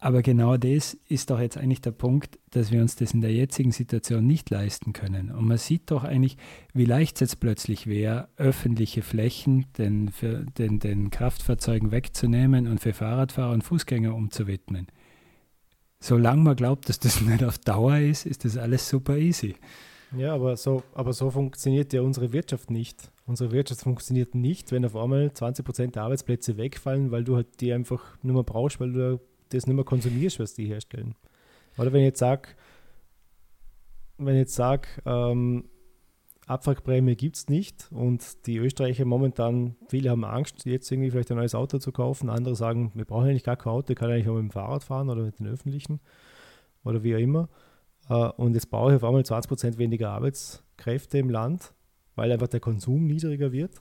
Speaker 3: Aber genau das ist doch jetzt eigentlich der Punkt, dass wir uns das in der jetzigen Situation nicht leisten können. Und man sieht doch eigentlich, wie leicht es jetzt plötzlich wäre, öffentliche Flächen den, für, den, den Kraftfahrzeugen wegzunehmen und für Fahrradfahrer und Fußgänger umzuwidmen. Solange man glaubt, dass das nicht auf Dauer ist, ist das alles super easy.
Speaker 4: Ja, aber so, aber so funktioniert ja unsere Wirtschaft nicht. Unsere Wirtschaft funktioniert nicht, wenn auf einmal 20 Prozent der Arbeitsplätze wegfallen, weil du halt die einfach nur mehr brauchst, weil du das nicht mehr konsumierst, was die herstellen. Oder wenn ich jetzt sage, wenn ich jetzt sage, ähm, Abwrackprämie gibt es nicht und die Österreicher momentan, viele haben Angst, jetzt irgendwie vielleicht ein neues Auto zu kaufen. Andere sagen, wir brauchen eigentlich gar kein Auto, ich kann eigentlich auch mit dem Fahrrad fahren oder mit den öffentlichen oder wie auch immer. Äh, und jetzt brauche ich auf einmal 20% weniger Arbeitskräfte im Land, weil einfach der Konsum niedriger wird.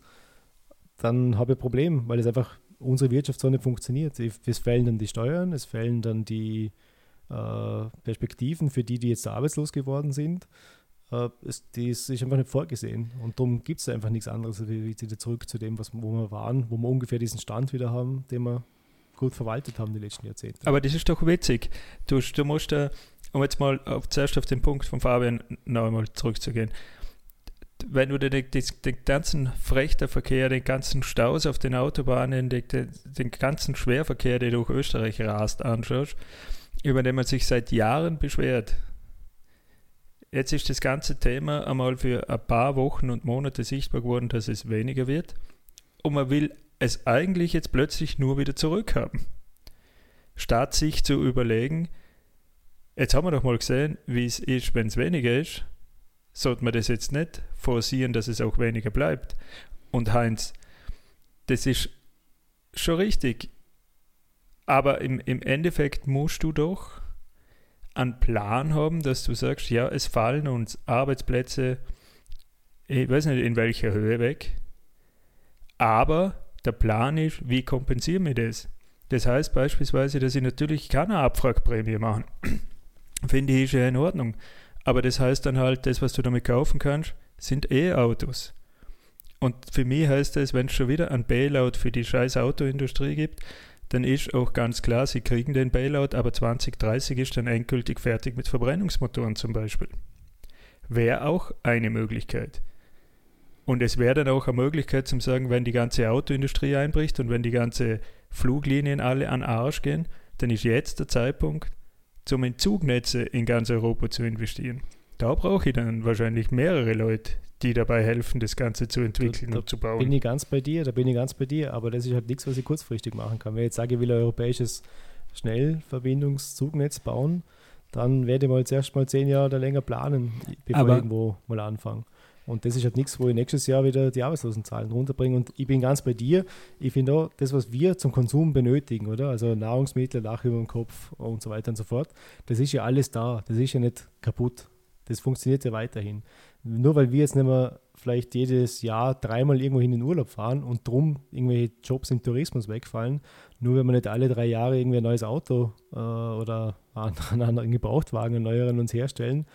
Speaker 4: Dann habe ich ein Problem, weil es einfach unsere Wirtschaft so nicht funktioniert. Es fällen dann die Steuern, es fällen dann die äh, Perspektiven für die, die jetzt arbeitslos geworden sind. Äh, es, das ist einfach nicht vorgesehen. Und darum gibt es einfach nichts anderes, wie wieder zurück zu dem, was, wo wir waren, wo wir ungefähr diesen Stand wieder haben, den wir gut verwaltet haben die letzten Jahrzehnte.
Speaker 2: Aber das ist doch witzig. Du, du musst da, um jetzt mal auf, zuerst auf den Punkt von Fabian noch einmal zurückzugehen, wenn du den, den, den ganzen Frechterverkehr, den ganzen Staus auf den Autobahnen, den, den ganzen Schwerverkehr, der durch Österreich rast, anschaust, über den man sich seit Jahren beschwert. Jetzt ist das ganze Thema einmal für ein paar Wochen und Monate sichtbar geworden, dass es weniger wird. Und man will es eigentlich jetzt plötzlich nur wieder zurückhaben. Statt sich zu überlegen, jetzt haben wir doch mal gesehen, wie es ist, wenn es weniger ist sollte man das jetzt nicht forcieren, dass es auch weniger bleibt. Und Heinz, das ist schon richtig. Aber im, im Endeffekt musst du doch einen Plan haben, dass du sagst, ja, es fallen uns Arbeitsplätze, ich weiß nicht in welcher Höhe weg, aber der Plan ist, wie kompensieren wir das? Das heißt beispielsweise, dass ich natürlich keine Abfragprämie machen. Finde ich ja in Ordnung. aber das heißt dann halt, das, was du damit kaufen kannst, sind E-Autos. Und für mich heißt das, wenn es schon wieder ein Bailout für die scheiß Autoindustrie gibt, dann ist auch ganz klar, sie kriegen den Bailout, aber 2030 ist dann endgültig fertig mit Verbrennungsmotoren zum Beispiel. Wäre auch eine Möglichkeit. Und es wäre dann auch eine Möglichkeit zum sagen, wenn die ganze Autoindustrie einbricht und wenn die ganze Fluglinien alle an Arsch gehen, dann ist jetzt der Zeitpunkt, zum in Zugnetze in ganz Europa zu investieren. Da brauche ich dann wahrscheinlich mehrere Leute, die dabei helfen, das Ganze zu entwickeln da, und zu bauen.
Speaker 4: Bin ich ganz bei dir, da bin ich ganz bei dir, aber das ist halt nichts, was ich kurzfristig machen kann. Wenn ich jetzt sage, ich will ein europäisches Schnellverbindungszugnetz bauen, dann werde ich mal zuerst mal zehn Jahre oder länger planen, bevor aber ich irgendwo mal anfange. Und das ist halt nichts, wo ich nächstes Jahr wieder die Arbeitslosenzahlen runterbringe. Und ich bin ganz bei dir. Ich finde auch, das, was wir zum Konsum benötigen, oder? Also Nahrungsmittel, Dach über dem Kopf und so weiter und so fort, das ist ja alles da. Das ist ja nicht kaputt. Das funktioniert ja weiterhin. Nur weil wir jetzt nicht mehr vielleicht jedes Jahr dreimal irgendwo in den Urlaub fahren und drum irgendwelche Jobs im Tourismus wegfallen, nur wenn wir nicht alle drei Jahre irgendwie ein neues Auto äh, oder einen anderen Gebrauchtwagen, einen neueren uns herstellen,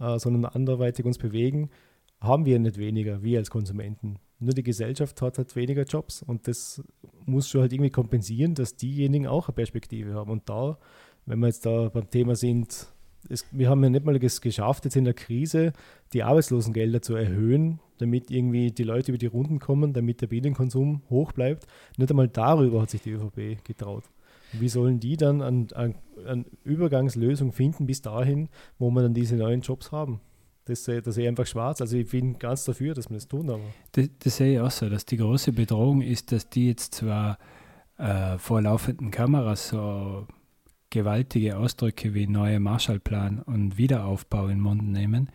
Speaker 4: äh, sondern anderweitig uns bewegen, haben wir nicht weniger, wir als Konsumenten. Nur die Gesellschaft hat halt weniger Jobs und das muss schon halt irgendwie kompensieren, dass diejenigen auch eine Perspektive haben. Und da, wenn wir jetzt da beim Thema sind, es, wir haben ja nicht mal es geschafft, jetzt in der Krise die Arbeitslosengelder zu erhöhen, damit irgendwie die Leute über die Runden kommen, damit der Bienenkonsum hoch bleibt. Nicht einmal darüber hat sich die ÖVP getraut. Wie sollen die dann eine an, an Übergangslösung finden bis dahin, wo wir dann diese neuen Jobs haben? Das, das sehe ich einfach schwarz. Also ich bin ganz dafür, dass wir das tun. Aber.
Speaker 3: Das, das sehe ich auch so, dass die große Bedrohung ist, dass die jetzt zwar äh, vor laufenden Kameras so gewaltige Ausdrücke wie neue Marshallplan und Wiederaufbau in den Mund nehmen,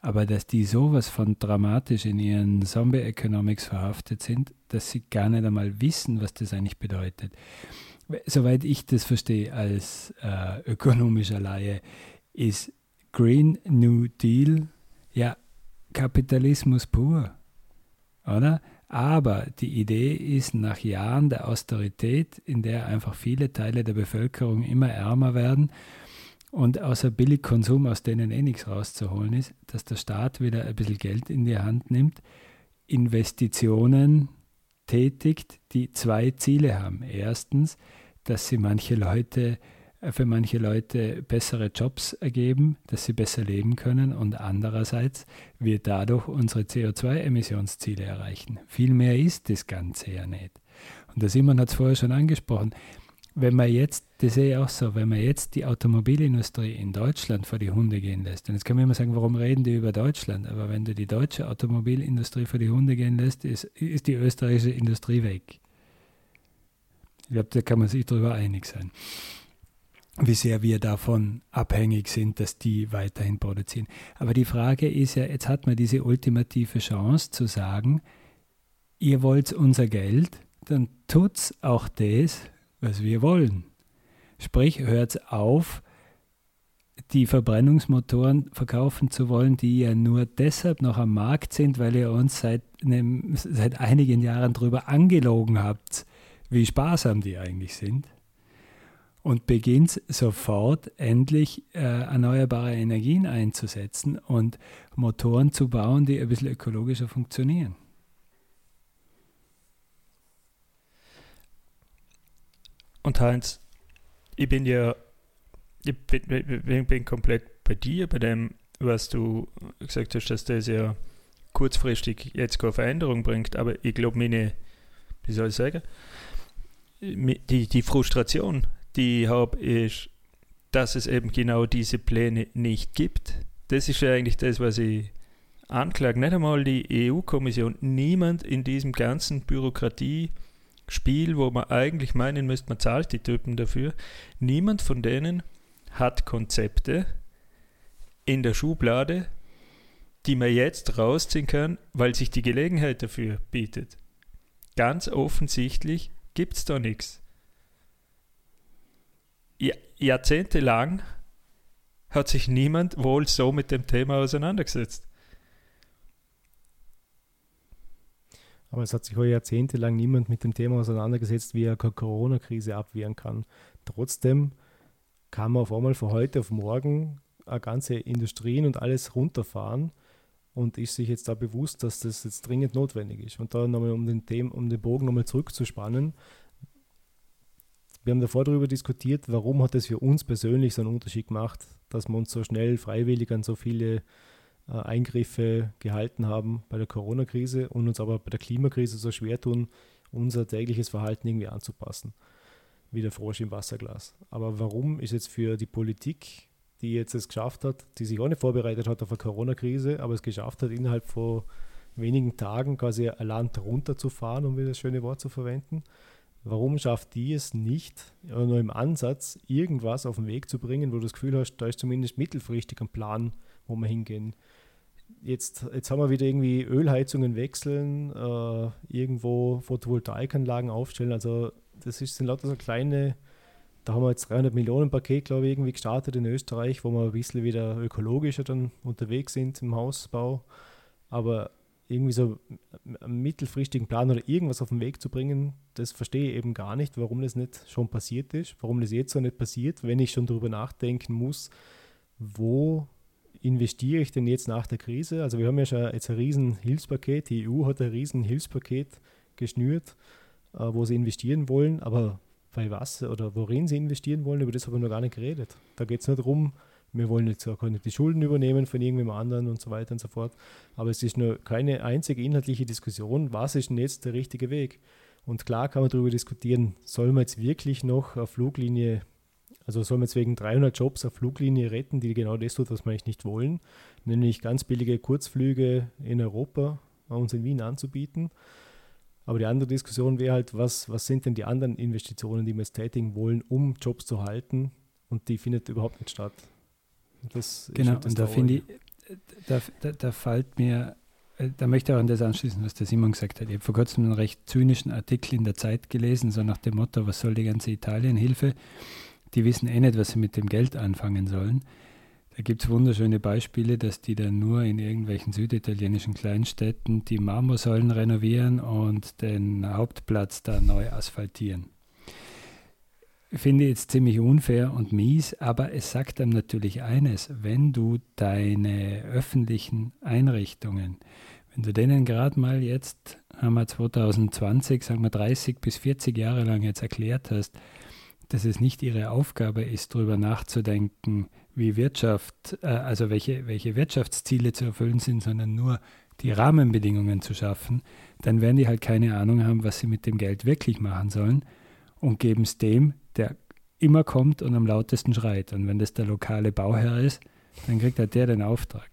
Speaker 3: aber dass die sowas von dramatisch in ihren Zombie-Economics verhaftet sind, dass sie gar nicht einmal wissen, was das eigentlich bedeutet. Soweit ich das verstehe als äh, ökonomischer Laie, ist Green New Deal ja Kapitalismus pur, oder? Aber die Idee ist, nach Jahren der Austerität, in der einfach viele Teile der Bevölkerung immer ärmer werden und außer Billigkonsum, aus denen eh nichts rauszuholen ist, dass der Staat wieder ein bisschen Geld in die Hand nimmt, Investitionen tätigt, die zwei Ziele haben. Erstens, dass sie manche Leute für manche Leute bessere Jobs ergeben, dass sie besser leben können und andererseits wir dadurch unsere CO2-Emissionsziele erreichen. Viel mehr ist das Ganze ja nicht. Und der Simon hat es vorher schon angesprochen. Wenn man jetzt, das sehe ich auch so, wenn man jetzt die Automobilindustrie in Deutschland vor die Hunde gehen lässt, und jetzt kann man immer sagen, warum reden die über Deutschland? Aber wenn du die deutsche Automobilindustrie vor die Hunde gehen lässt, ist, ist die österreichische Industrie weg. Ich glaube, da kann man sich darüber einig sein wie sehr wir davon abhängig sind, dass die weiterhin produzieren. Aber die Frage ist ja, jetzt hat man diese ultimative Chance zu sagen, ihr wollt unser Geld, dann tut's auch das, was wir wollen. Sprich, hört auf, die Verbrennungsmotoren verkaufen zu wollen, die ja nur deshalb noch am Markt sind, weil ihr uns seit, einem, seit einigen Jahren darüber angelogen habt, wie sparsam die eigentlich sind und beginnt sofort endlich äh, erneuerbare Energien einzusetzen und Motoren zu bauen, die ein bisschen ökologischer funktionieren.
Speaker 2: Und Heinz, ich bin ja, ich bin, bin, bin komplett bei dir, bei dem, was du gesagt hast, dass das ja kurzfristig jetzt keine Veränderung bringt, aber ich glaube, meine, wie soll ich sagen, die, die Frustration, die habe, ist, dass es eben genau diese Pläne nicht gibt. Das ist ja eigentlich das, was ich anklage. Nicht einmal die EU-Kommission, niemand in diesem ganzen Bürokratiespiel, wo man eigentlich meinen müsste, man zahlt die Typen dafür, niemand von denen hat Konzepte in der Schublade, die man jetzt rausziehen kann, weil sich die Gelegenheit dafür bietet. Ganz offensichtlich gibt es da nichts jahrzehntelang hat sich niemand wohl so mit dem Thema auseinandergesetzt.
Speaker 4: Aber es hat sich wohl jahrzehntelang niemand mit dem Thema auseinandergesetzt, wie er eine Corona-Krise abwehren kann. Trotzdem kann man auf einmal von heute auf morgen ganze Industrien und alles runterfahren und ist sich jetzt da bewusst, dass das jetzt dringend notwendig ist. Und da nochmal um den, Thema, um den Bogen nochmal zurückzuspannen, wir haben davor darüber diskutiert, warum hat es für uns persönlich so einen Unterschied gemacht, dass wir uns so schnell freiwillig an so viele äh, Eingriffe gehalten haben bei der Corona-Krise und uns aber bei der Klimakrise so schwer tun, unser tägliches Verhalten irgendwie anzupassen, wie der Frosch im Wasserglas. Aber warum ist jetzt für die Politik, die jetzt es geschafft hat, die sich auch nicht vorbereitet hat auf eine Corona-Krise, aber es geschafft hat, innerhalb von wenigen Tagen quasi ein Land runterzufahren, um wieder das schöne Wort zu verwenden, Warum schafft die es nicht, nur im Ansatz, irgendwas auf den Weg zu bringen, wo du das Gefühl hast, da ist zumindest mittelfristig ein Plan, wo wir hingehen? Jetzt, jetzt haben wir wieder irgendwie Ölheizungen wechseln, äh, irgendwo Photovoltaikanlagen aufstellen. Also, das ist, sind lauter so kleine, da haben wir jetzt 300 Millionen Paket, glaube ich, irgendwie gestartet in Österreich, wo wir ein bisschen wieder ökologischer dann unterwegs sind im Hausbau. Aber irgendwie so einen mittelfristigen Plan oder irgendwas auf den Weg zu bringen, das verstehe ich eben gar nicht, warum das nicht schon passiert ist, warum das jetzt so nicht passiert, wenn ich schon darüber nachdenken muss, wo investiere ich denn jetzt nach der Krise? Also wir haben ja schon jetzt ein riesen Hilfspaket, die EU hat ein riesen Hilfspaket geschnürt, äh, wo sie investieren wollen, aber bei was oder worin sie investieren wollen, über das haben wir noch gar nicht geredet. Da geht es nur darum, wir wollen jetzt auch nicht die Schulden übernehmen von irgendjemand anderen und so weiter und so fort. Aber es ist nur keine einzige inhaltliche Diskussion, was ist denn jetzt der richtige Weg? Und klar kann man darüber diskutieren, soll man jetzt wirklich noch eine Fluglinie, also soll man jetzt wegen 300 Jobs eine Fluglinie retten, die genau das tut, was wir eigentlich nicht wollen, nämlich ganz billige Kurzflüge in Europa uns in Wien anzubieten. Aber die andere Diskussion wäre halt, was, was sind denn die anderen Investitionen, die wir jetzt tätigen wollen, um Jobs zu halten? Und die findet überhaupt nicht statt.
Speaker 3: Das genau, und da finde ich, da, da, da fällt mir, äh, da möchte ich auch an das anschließen, was der Simon gesagt hat. Ich habe vor kurzem einen recht zynischen Artikel in der Zeit gelesen, so nach dem Motto, was soll die ganze Italienhilfe? Die wissen eh nicht, was sie mit dem Geld anfangen sollen. Da gibt es wunderschöne Beispiele, dass die dann nur in irgendwelchen süditalienischen Kleinstädten die Marmorsäulen renovieren und den Hauptplatz da neu asphaltieren finde ich jetzt ziemlich unfair und mies, aber es sagt einem natürlich eines, wenn du deine öffentlichen Einrichtungen, wenn du denen gerade mal jetzt, haben wir 2020, sagen wir 30 bis 40 Jahre lang jetzt erklärt hast, dass es nicht ihre Aufgabe ist, darüber nachzudenken, wie Wirtschaft, äh, also welche, welche Wirtschaftsziele zu erfüllen sind, sondern nur die Rahmenbedingungen zu schaffen, dann werden die halt keine Ahnung haben, was sie mit dem Geld wirklich machen sollen und geben es dem, der immer kommt und am lautesten schreit. Und wenn das der lokale Bauherr ist, dann kriegt halt der den Auftrag.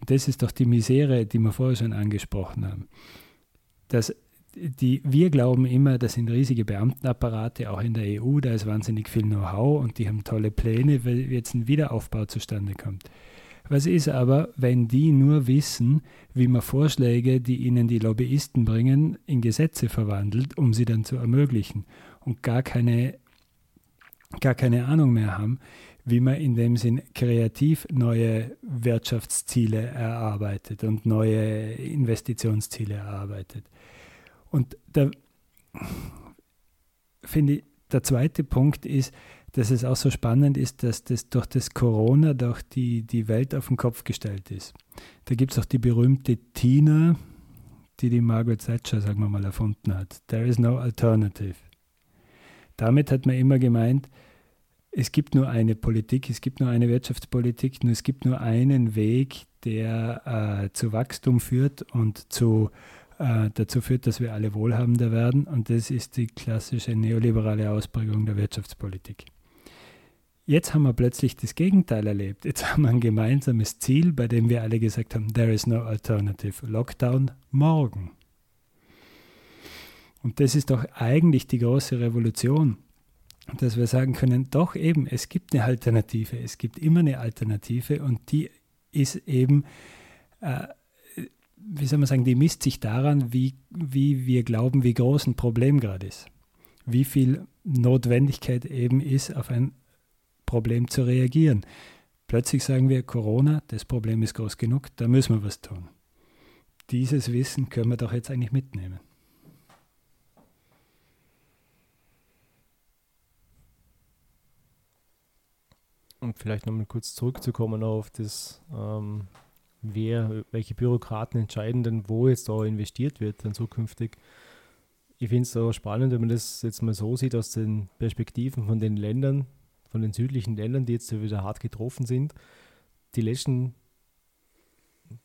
Speaker 3: Und das ist doch die Misere, die wir vorher schon angesprochen haben. Dass die, wir glauben immer, das sind riesige Beamtenapparate, auch in der EU, da ist wahnsinnig viel Know-how und die haben tolle Pläne, weil jetzt ein Wiederaufbau zustande kommt. Was ist aber, wenn die nur wissen, wie man Vorschläge, die ihnen die Lobbyisten bringen, in Gesetze verwandelt, um sie dann zu ermöglichen und gar keine gar keine Ahnung mehr haben, wie man in dem Sinn kreativ neue Wirtschaftsziele erarbeitet und neue Investitionsziele erarbeitet. Und da finde ich, der zweite Punkt ist, dass es auch so spannend ist, dass das durch das Corona durch die, die Welt auf den Kopf gestellt ist. Da gibt es auch die berühmte Tina, die die Margaret Thatcher, sagen wir mal, erfunden hat. There is no alternative. Damit hat man immer gemeint, es gibt nur eine Politik, es gibt nur eine Wirtschaftspolitik, nur es gibt nur einen Weg, der äh, zu Wachstum führt und zu, äh, dazu führt, dass wir alle wohlhabender werden. Und das ist die klassische neoliberale Ausprägung der Wirtschaftspolitik. Jetzt haben wir plötzlich das Gegenteil erlebt. Jetzt haben wir ein gemeinsames Ziel, bei dem wir alle gesagt haben, there is no alternative. Lockdown morgen. Und das ist doch eigentlich die große Revolution, dass wir sagen können, doch eben, es gibt eine Alternative, es gibt immer eine Alternative und die ist eben, äh, wie soll man sagen, die misst sich daran, wie, wie wir glauben, wie groß ein Problem gerade ist. Wie viel Notwendigkeit eben ist, auf ein Problem zu reagieren. Plötzlich sagen wir, Corona, das Problem ist groß genug, da müssen wir was tun. Dieses Wissen können wir doch jetzt eigentlich mitnehmen.
Speaker 4: Um vielleicht nochmal kurz zurückzukommen auf das, ähm, wer, welche Bürokraten entscheiden denn, wo jetzt da investiert wird dann zukünftig. Ich finde es auch spannend, wenn man das jetzt mal so sieht aus den Perspektiven von den Ländern, von den südlichen Ländern, die jetzt wieder hart getroffen sind. Die letzten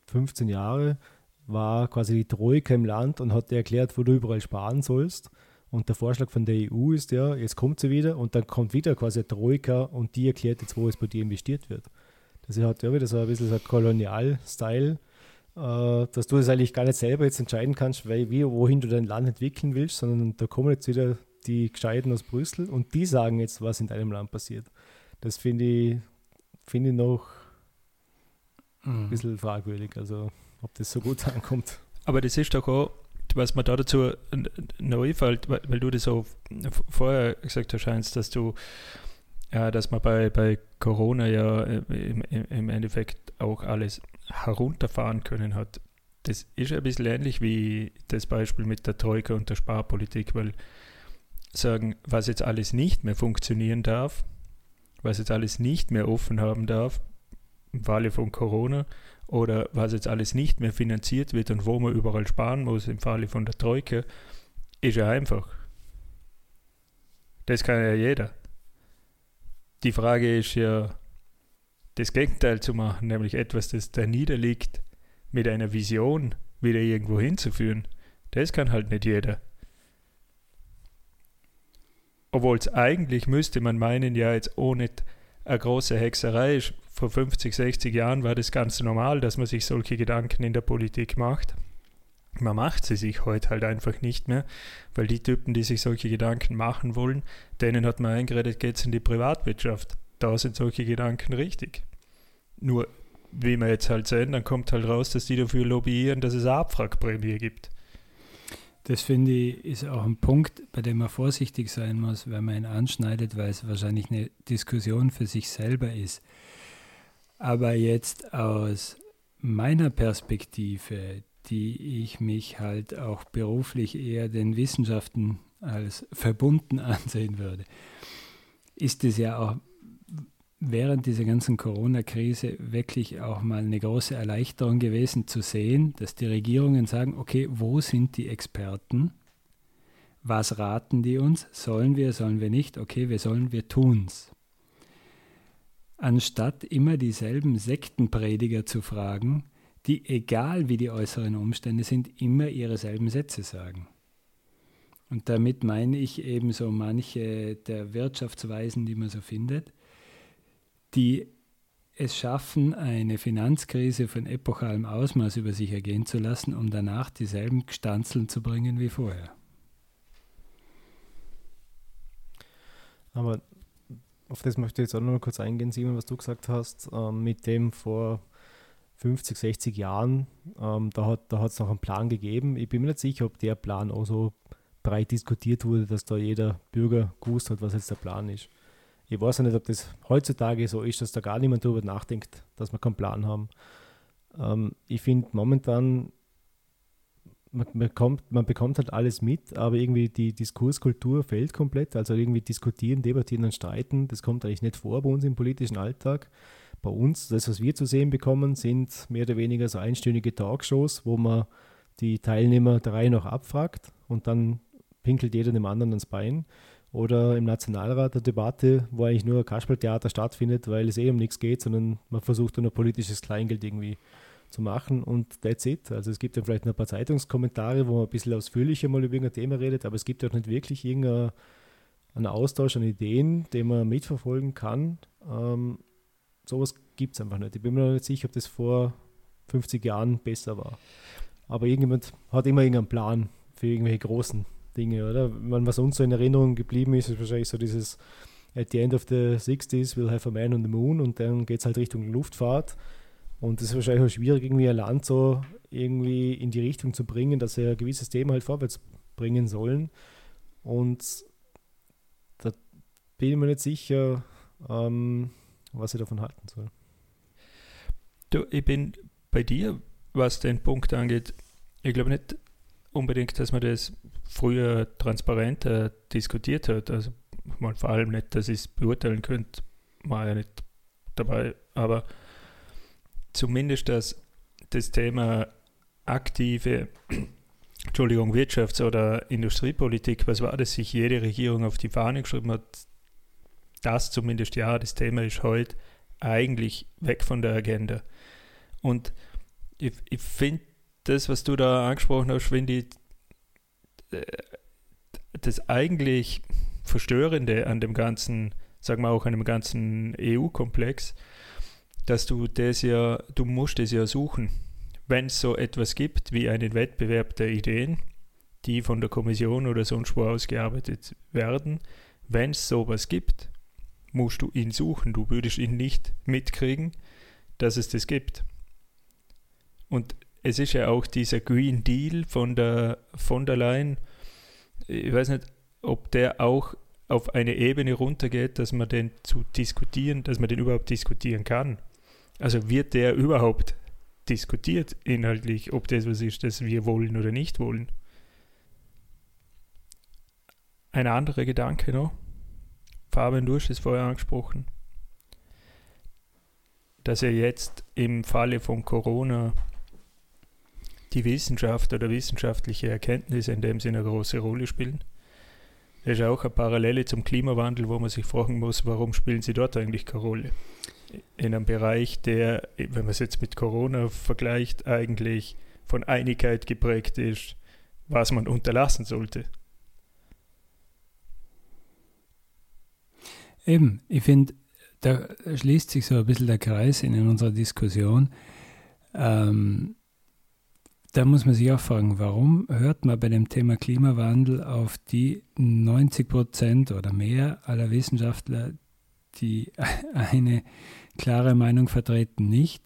Speaker 4: 15 Jahre war quasi die Troika im Land und hat erklärt, wo du überall sparen sollst. Und der Vorschlag von der EU ist ja, jetzt kommt sie wieder und dann kommt wieder quasi eine Troika und die erklärt jetzt, wo es bei dir investiert wird. Das hat ja wieder so ein bisschen so ein Kolonial-Style, äh, dass du das eigentlich gar nicht selber jetzt entscheiden kannst, weil, wie, wohin du dein Land entwickeln willst, sondern da kommen jetzt wieder die Gescheiten aus Brüssel und die sagen jetzt, was in deinem Land passiert. Das finde ich, find ich noch mhm. ein bisschen fragwürdig, also ob das so gut ankommt.
Speaker 2: Aber das ist doch auch, was mir da dazu neu fällt, weil, du das so vorher gesagt hast, dass du ja, dass man bei, bei Corona ja äh, im, im Endeffekt auch alles herunterfahren können hat. Das ist ein bisschen ähnlich wie das Beispiel mit der Troika und der Sparpolitik, weil sagen, was jetzt alles nicht mehr funktionieren darf, was jetzt alles nicht mehr offen haben darf, im Falle von Corona, oder was jetzt alles nicht mehr finanziert wird und wo man überall sparen muss, im Falle von der Troika, ist ja einfach. Das kann ja jeder. Die Frage ist ja, das Gegenteil zu machen, nämlich etwas, das da niederliegt, mit einer Vision wieder irgendwo hinzuführen. Das kann halt nicht jeder. Obwohl es eigentlich müsste man meinen, ja jetzt ohne eine große Hexerei ist. Vor 50, 60 Jahren war das ganz normal, dass man sich solche Gedanken in der Politik macht. Man macht sie sich heute halt einfach nicht mehr, weil die Typen, die sich solche Gedanken machen wollen, denen hat man eingeredet, geht es in die Privatwirtschaft. Da sind solche Gedanken richtig. Nur, wie wir jetzt halt sehen, dann kommt halt raus, dass die dafür lobbyieren, dass es eine Abwrackprämie gibt.
Speaker 3: Das finde ich ist auch ein Punkt, bei dem man vorsichtig sein muss, wenn man ihn anschneidet, weil es wahrscheinlich eine Diskussion für sich selber ist. Aber jetzt aus meiner Perspektive, die ich mich halt auch beruflich eher den Wissenschaften als verbunden ansehen würde, ist es ja auch während dieser ganzen Corona-Krise wirklich auch mal eine große Erleichterung gewesen zu sehen, dass die Regierungen sagen, okay, wo sind die Experten? Was raten die uns? Sollen wir, sollen wir nicht? Okay, wir sollen, wir tun's. Anstatt immer dieselben Sektenprediger zu fragen, die, egal wie die äußeren Umstände sind, immer ihre selben Sätze sagen. Und damit meine ich eben so manche der Wirtschaftsweisen, die man so findet, die es schaffen, eine Finanzkrise von epochalem Ausmaß über sich ergehen zu lassen, um danach dieselben Stanzeln zu bringen wie vorher.
Speaker 4: Aber auf das möchte ich jetzt auch noch mal kurz eingehen, Simon, was du gesagt hast, ähm, mit dem vor 50, 60 Jahren, ähm, da hat es da noch einen Plan gegeben. Ich bin mir nicht sicher, ob der Plan auch so breit diskutiert wurde, dass da jeder Bürger gewusst hat, was jetzt der Plan ist. Ich weiß nicht, ob das heutzutage so ist, dass da gar niemand darüber nachdenkt, dass wir keinen Plan haben. Ähm, ich finde momentan, man bekommt, man bekommt halt alles mit, aber irgendwie die Diskurskultur fehlt komplett. Also irgendwie diskutieren, debattieren und streiten, das kommt eigentlich nicht vor bei uns im politischen Alltag. Bei uns, das, was wir zu sehen bekommen, sind mehr oder weniger so einstündige Talkshows, wo man die Teilnehmer drei noch abfragt und dann pinkelt jeder dem anderen ans Bein oder im Nationalrat eine Debatte, wo eigentlich nur ein Kasperltheater stattfindet, weil es eh um nichts geht, sondern man versucht nur politisches Kleingeld irgendwie zu machen und that's it. Also es gibt ja vielleicht ein paar Zeitungskommentare, wo man ein bisschen ausführlicher mal über irgendein Thema redet, aber es gibt ja auch nicht wirklich irgendeinen Austausch an Ideen, den man mitverfolgen kann. Ähm, sowas gibt es einfach nicht. Ich bin mir noch nicht sicher, ob das vor 50 Jahren besser war. Aber irgendjemand hat immer irgendeinen Plan für irgendwelche großen Dinge, oder? Man, was uns so in Erinnerung geblieben ist, ist wahrscheinlich so dieses At the end of the 60s we'll have a man on the moon und dann geht es halt Richtung Luftfahrt. Und es ist wahrscheinlich auch schwierig, irgendwie ein Land so irgendwie in die Richtung zu bringen, dass sie ein gewisses Thema halt vorwärts bringen sollen. Und da bin ich mir nicht sicher, ähm, was ich davon halten soll.
Speaker 2: Du, ich bin bei dir, was den Punkt angeht. Ich glaube nicht unbedingt, dass man das früher transparenter diskutiert hat. Also man vor allem nicht, dass ich es beurteilen könnte, war ja nicht dabei, aber zumindest das, das Thema aktive Entschuldigung, Wirtschafts- oder Industriepolitik, was war das, sich jede Regierung auf die Fahne geschrieben hat, das zumindest ja, das Thema ist heute eigentlich weg von der Agenda. Und ich, ich finde das, was du da angesprochen hast, ich äh, das eigentlich Verstörende an dem ganzen, sagen wir auch an dem ganzen EU-Komplex, dass du das ja, du musst es ja suchen wenn es so etwas gibt wie einen Wettbewerb der Ideen, die von der Kommission oder sonst wo ausgearbeitet werden, wenn es sowas gibt, musst du ihn suchen. Du würdest ihn nicht mitkriegen, dass es das gibt. Und es ist ja auch dieser Green Deal von der von der Leyen, ich weiß nicht, ob der auch auf eine Ebene runtergeht, dass man den zu diskutieren, dass man den überhaupt diskutieren kann. Also wird der überhaupt diskutiert inhaltlich, ob das was ist, das wir wollen oder nicht wollen. Ein anderer Gedanke noch. Fabian, du hast es vorher angesprochen, dass ja jetzt im Falle von Corona die Wissenschaft oder wissenschaftliche Erkenntnisse in dem Sinne eine große Rolle spielen. Das ist auch eine Parallele zum Klimawandel, wo man sich fragen muss, warum spielen sie dort eigentlich keine Rolle? in einem Bereich, der, wenn man es jetzt mit Corona vergleicht, eigentlich von Einigkeit geprägt ist, was man unterlassen sollte.
Speaker 3: Eben, ich finde, da schließt sich so ein bisschen der Kreis in, unserer Diskussion. Ähm, da muss man sich auch fragen, warum hört man bei dem Thema Klimawandel auf die 90 Prozent oder mehr aller Wissenschaftler, die eine klare Meinung vertreten, nicht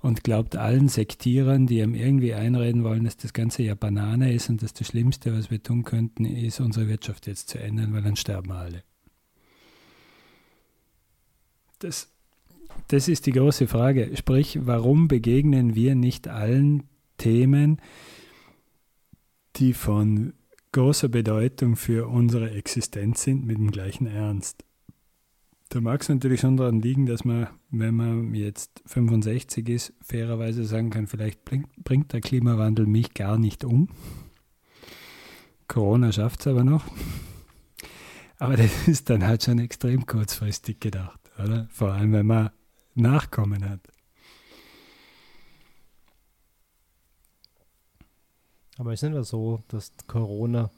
Speaker 3: und glaubt allen Sektierern, die ihm irgendwie einreden wollen, dass das Ganze ja Banane ist und dass das Schlimmste, was wir tun könnten, ist, unsere Wirtschaft jetzt zu ändern, weil dann sterben alle. Das, das ist die große Frage. Sprich, warum begegnen wir nicht allen Themen, die von großer Bedeutung für unsere Existenz sind, mit dem gleichen Ernst? Da mag es natürlich schon daran liegen, dass man, wenn man jetzt 65 ist, fairerweise sagen kann, vielleicht bringt, der Klimawandel mich gar nicht um. Corona schafft es aber noch. Aber das ist dann halt schon extrem kurzfristig gedacht, oder? Vor allem, wenn man Nachkommen hat.
Speaker 4: Aber es ist nicht so, dass Corona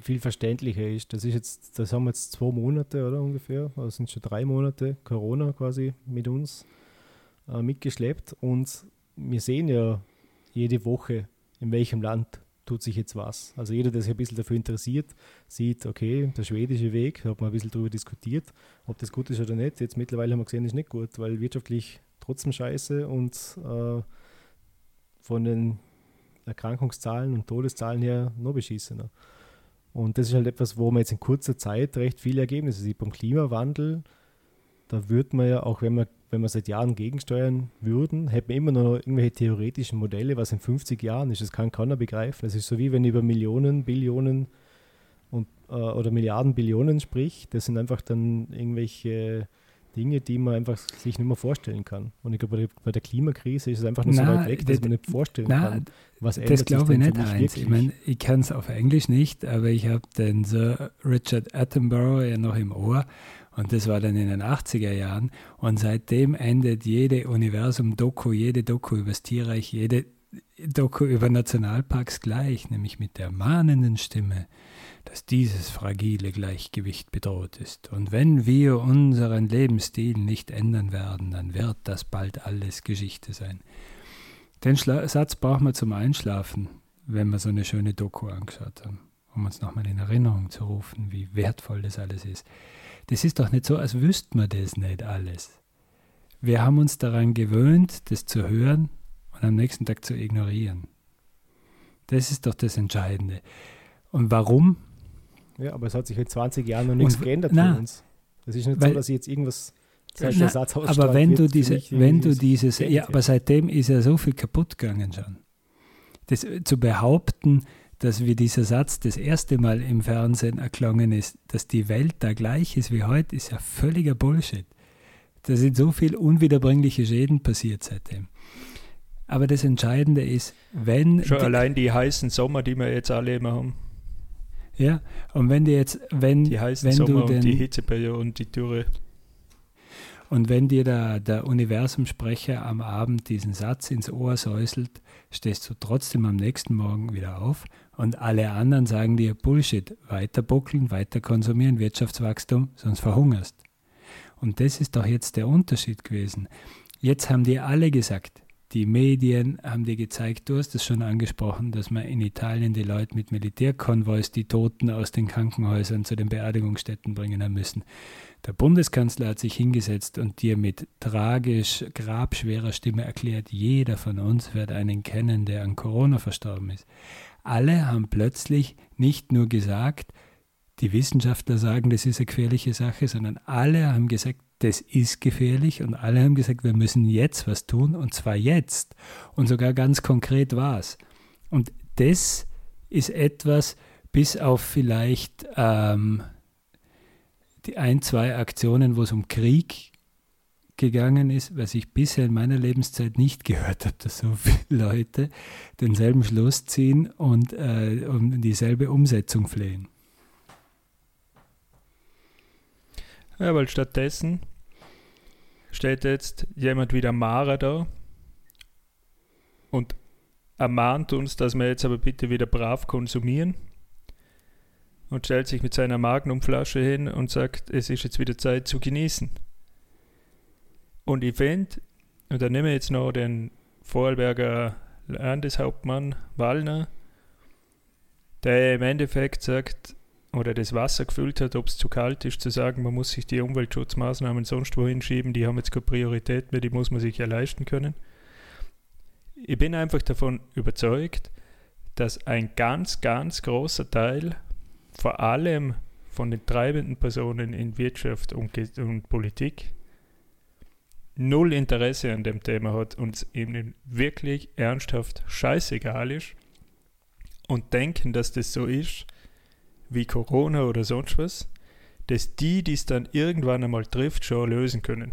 Speaker 4: viel verständlicher ist. Das ist jetzt, das haben wir jetzt zwei Monate oder ungefähr, also sind schon drei Monate Corona quasi mit uns äh, mitgeschleppt und wir sehen ja jede Woche, in welchem Land tut sich jetzt was. Also jeder, der sich ein bisschen dafür interessiert, sieht, okay, der schwedische Weg, da hat man ein bisschen darüber diskutiert, ob das gut ist oder nicht. Jetzt mittlerweile haben wir gesehen, ist nicht gut, weil wirtschaftlich trotzdem scheiße und äh, von den Erkrankungszahlen und Todeszahlen her noch beschissener. Und das ist halt etwas, wo man jetzt in kurzer Zeit recht viele Ergebnisse sieht. Beim Klimawandel, da würde man ja, auch wenn wir, wenn wir seit Jahren gegensteuern würden, hätten wir immer noch irgendwelche theoretischen Modelle, was in 50 Jahren ist. Das kann keiner begreifen. Das ist so wie wenn über Millionen, Billionen und, äh, oder Milliarden, Billionen spricht. Das sind einfach dann irgendwelche Dinge, die man einfach sich nicht mehr vorstellen kann. Und ich glaube, bei der Klimakrise ist es einfach nur so weit weg, dass man nicht vorstellen na, kann,
Speaker 3: was ändert Das glaube ich nicht, Heinz. Ich meine, ich kann es auf Englisch nicht, aber ich habe den Sir Richard Attenborough ja noch im Ohr und das war dann in den 80er Jahren. Und seitdem endet jede Universum-Doku, jede Doku über das Tierreich, jede Doku über Nationalparks gleich, nämlich mit der mahnenden Stimme dass dieses fragile Gleichgewicht bedroht ist. Und wenn wir unseren Lebensstil nicht ändern werden, dann wird das bald alles Geschichte sein. Den Schla Satz braucht man zum Einschlafen, wenn wir so eine schöne Doku angeschaut haben, um uns nochmal in Erinnerung zu rufen, wie wertvoll das alles ist. Das ist doch nicht so, als wüssten wir das nicht alles. Wir haben uns daran gewöhnt, das zu hören und am nächsten Tag zu ignorieren. Das ist doch das Entscheidende. Und warum?
Speaker 4: Ja, aber es hat sich in 20 Jahren noch nichts und, geändert na, für uns. Es ist nicht weil, so, dass ich jetzt irgendwas
Speaker 3: na, Aber wenn du diese, wenn du dieses, ja, aber seitdem ist ja so viel kaputt gegangen schon. Das, zu behaupten, dass wie dieser Satz das erste Mal im Fernsehen erklungen ist, dass die Welt da gleich ist wie heute, ist ja völliger Bullshit. da sind so viele unwiederbringliche Schäden passiert seitdem. Aber das Entscheidende ist, wenn.
Speaker 2: Schon allein die heißen Sommer, die wir jetzt alle immer haben.
Speaker 3: Ja, und wenn du jetzt, wenn,
Speaker 2: die heißen
Speaker 3: wenn
Speaker 2: Sommer
Speaker 3: du den,
Speaker 2: und die Hitzeperiode und die Dürre.
Speaker 3: Und wenn dir der, der Universumsprecher am Abend diesen Satz ins Ohr säuselt, stehst du trotzdem am nächsten Morgen wieder auf und alle anderen sagen dir Bullshit, weiter buckeln, weiter konsumieren, Wirtschaftswachstum, sonst verhungerst. Und das ist doch jetzt der Unterschied gewesen. Jetzt haben dir alle gesagt, die Medien haben dir gezeigt, du hast es schon angesprochen, dass man in Italien die Leute mit Militärkonvois die Toten aus den Krankenhäusern zu den Beerdigungsstätten bringen haben müssen. Der Bundeskanzler hat sich hingesetzt und dir mit tragisch grabschwerer Stimme erklärt, jeder von uns wird einen kennen, der an Corona verstorben ist. Alle haben plötzlich nicht nur gesagt, die Wissenschaftler sagen, das ist eine gefährliche Sache, sondern alle haben gesagt, das ist gefährlich und alle haben gesagt, wir müssen jetzt was tun und zwar jetzt und sogar ganz konkret was. Und das ist etwas, bis auf vielleicht ähm, die ein, zwei Aktionen, wo es um Krieg gegangen ist, was ich bisher in meiner Lebenszeit nicht gehört habe, dass so viele Leute denselben Schluss ziehen und äh, um dieselbe Umsetzung flehen.
Speaker 2: Ja, weil stattdessen steht jetzt jemand wie der Mara da und ermahnt uns, dass wir jetzt aber bitte wieder brav konsumieren und stellt sich mit seiner Magnumflasche hin und sagt, es ist jetzt wieder Zeit zu genießen. Und ich finde, und dann nehmen wir jetzt noch den Vorarlberger Landeshauptmann Wallner, der im Endeffekt sagt, oder das Wasser gefüllt hat, ob es zu kalt ist, zu sagen, man muss sich die Umweltschutzmaßnahmen sonst wohin schieben, die haben jetzt keine Priorität mehr, die muss man sich ja leisten können. Ich bin einfach davon überzeugt, dass ein ganz, ganz großer Teil, vor allem von den treibenden Personen in Wirtschaft und, und Politik, null Interesse an dem Thema hat und ihnen wirklich ernsthaft scheißegal ist und denken, dass das so ist, wie Corona oder sonst was, dass die, die es dann irgendwann einmal trifft, schon lösen können.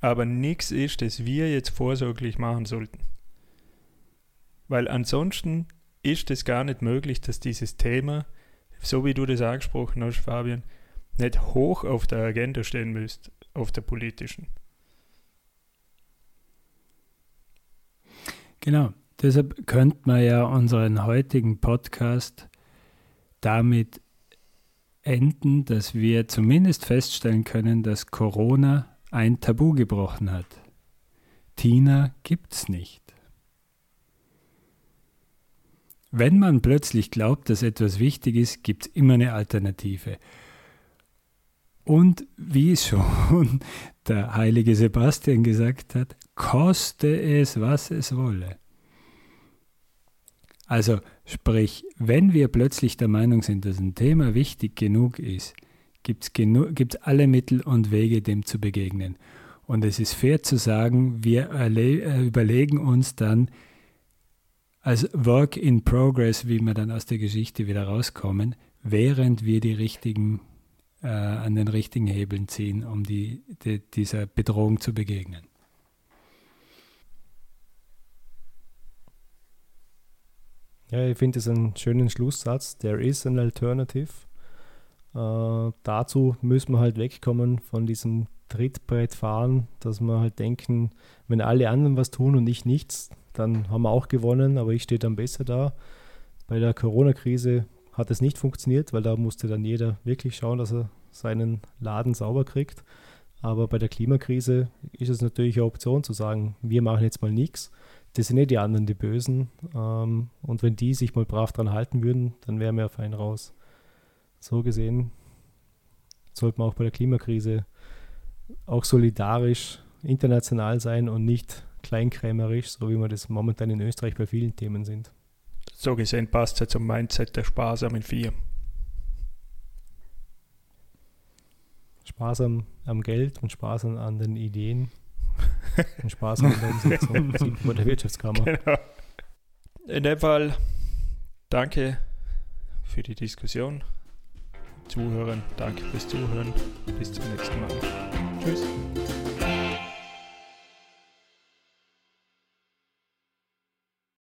Speaker 2: Aber nichts ist, das wir jetzt vorsorglich machen sollten. Weil ansonsten ist es gar nicht möglich, dass dieses Thema, so wie du das angesprochen hast, Fabian, nicht hoch auf der Agenda stehen müsste, auf der politischen.
Speaker 3: Genau, deshalb könnte man ja unseren heutigen Podcast damit enden, dass wir zumindest feststellen können, dass Corona ein Tabu gebrochen hat. Tina gibt's nicht. Wenn man plötzlich glaubt, dass etwas wichtig ist, gibt es immer eine Alternative. Und wie schon der heilige Sebastian gesagt hat, koste es, was es wolle. Also sprich, wenn wir plötzlich der Meinung sind, dass ein Thema wichtig genug ist, gibt es alle Mittel und Wege, dem zu begegnen. Und es ist fair zu sagen, wir äh, überlegen uns dann als Work in Progress, wie wir dann aus der Geschichte wieder rauskommen, während wir die richtigen, äh, an den richtigen Hebeln ziehen, um die, die, dieser Bedrohung zu begegnen.
Speaker 4: Ja, ich finde es einen schönen Schlusssatz. There is an alternative. Äh, dazu müssen wir halt wegkommen von diesem Trittbrettfahren, dass wir halt denken, wenn alle anderen was tun und ich nichts, dann haben wir auch gewonnen, aber ich stehe dann besser da. Bei der Corona-Krise hat es nicht funktioniert, weil da musste dann jeder wirklich schauen, dass er seinen Laden sauber kriegt. Aber bei der Klimakrise ist es natürlich eine Option zu sagen, wir machen jetzt mal nichts das sind nicht die anderen die Bösen. Ähm, und wenn die sich mal brav dran halten würden, dann wären wir fein raus. So gesehen sollte man auch bei der Klimakrise auch solidarisch international sein und nicht kleinkrämerisch, so wie wir das momentan in Österreich bei vielen Themen sind.
Speaker 2: So gesehen passt es ja zum Mindset der sparsamen Vier.
Speaker 4: Sparsam am Geld und sparsam an den Ideen und Spaß von der Wirtschaftskammer. Genau.
Speaker 2: In dem Fall danke für die Diskussion. Zuhören, danke fürs Zuhören. Bis zum nächsten Mal. Tschüss.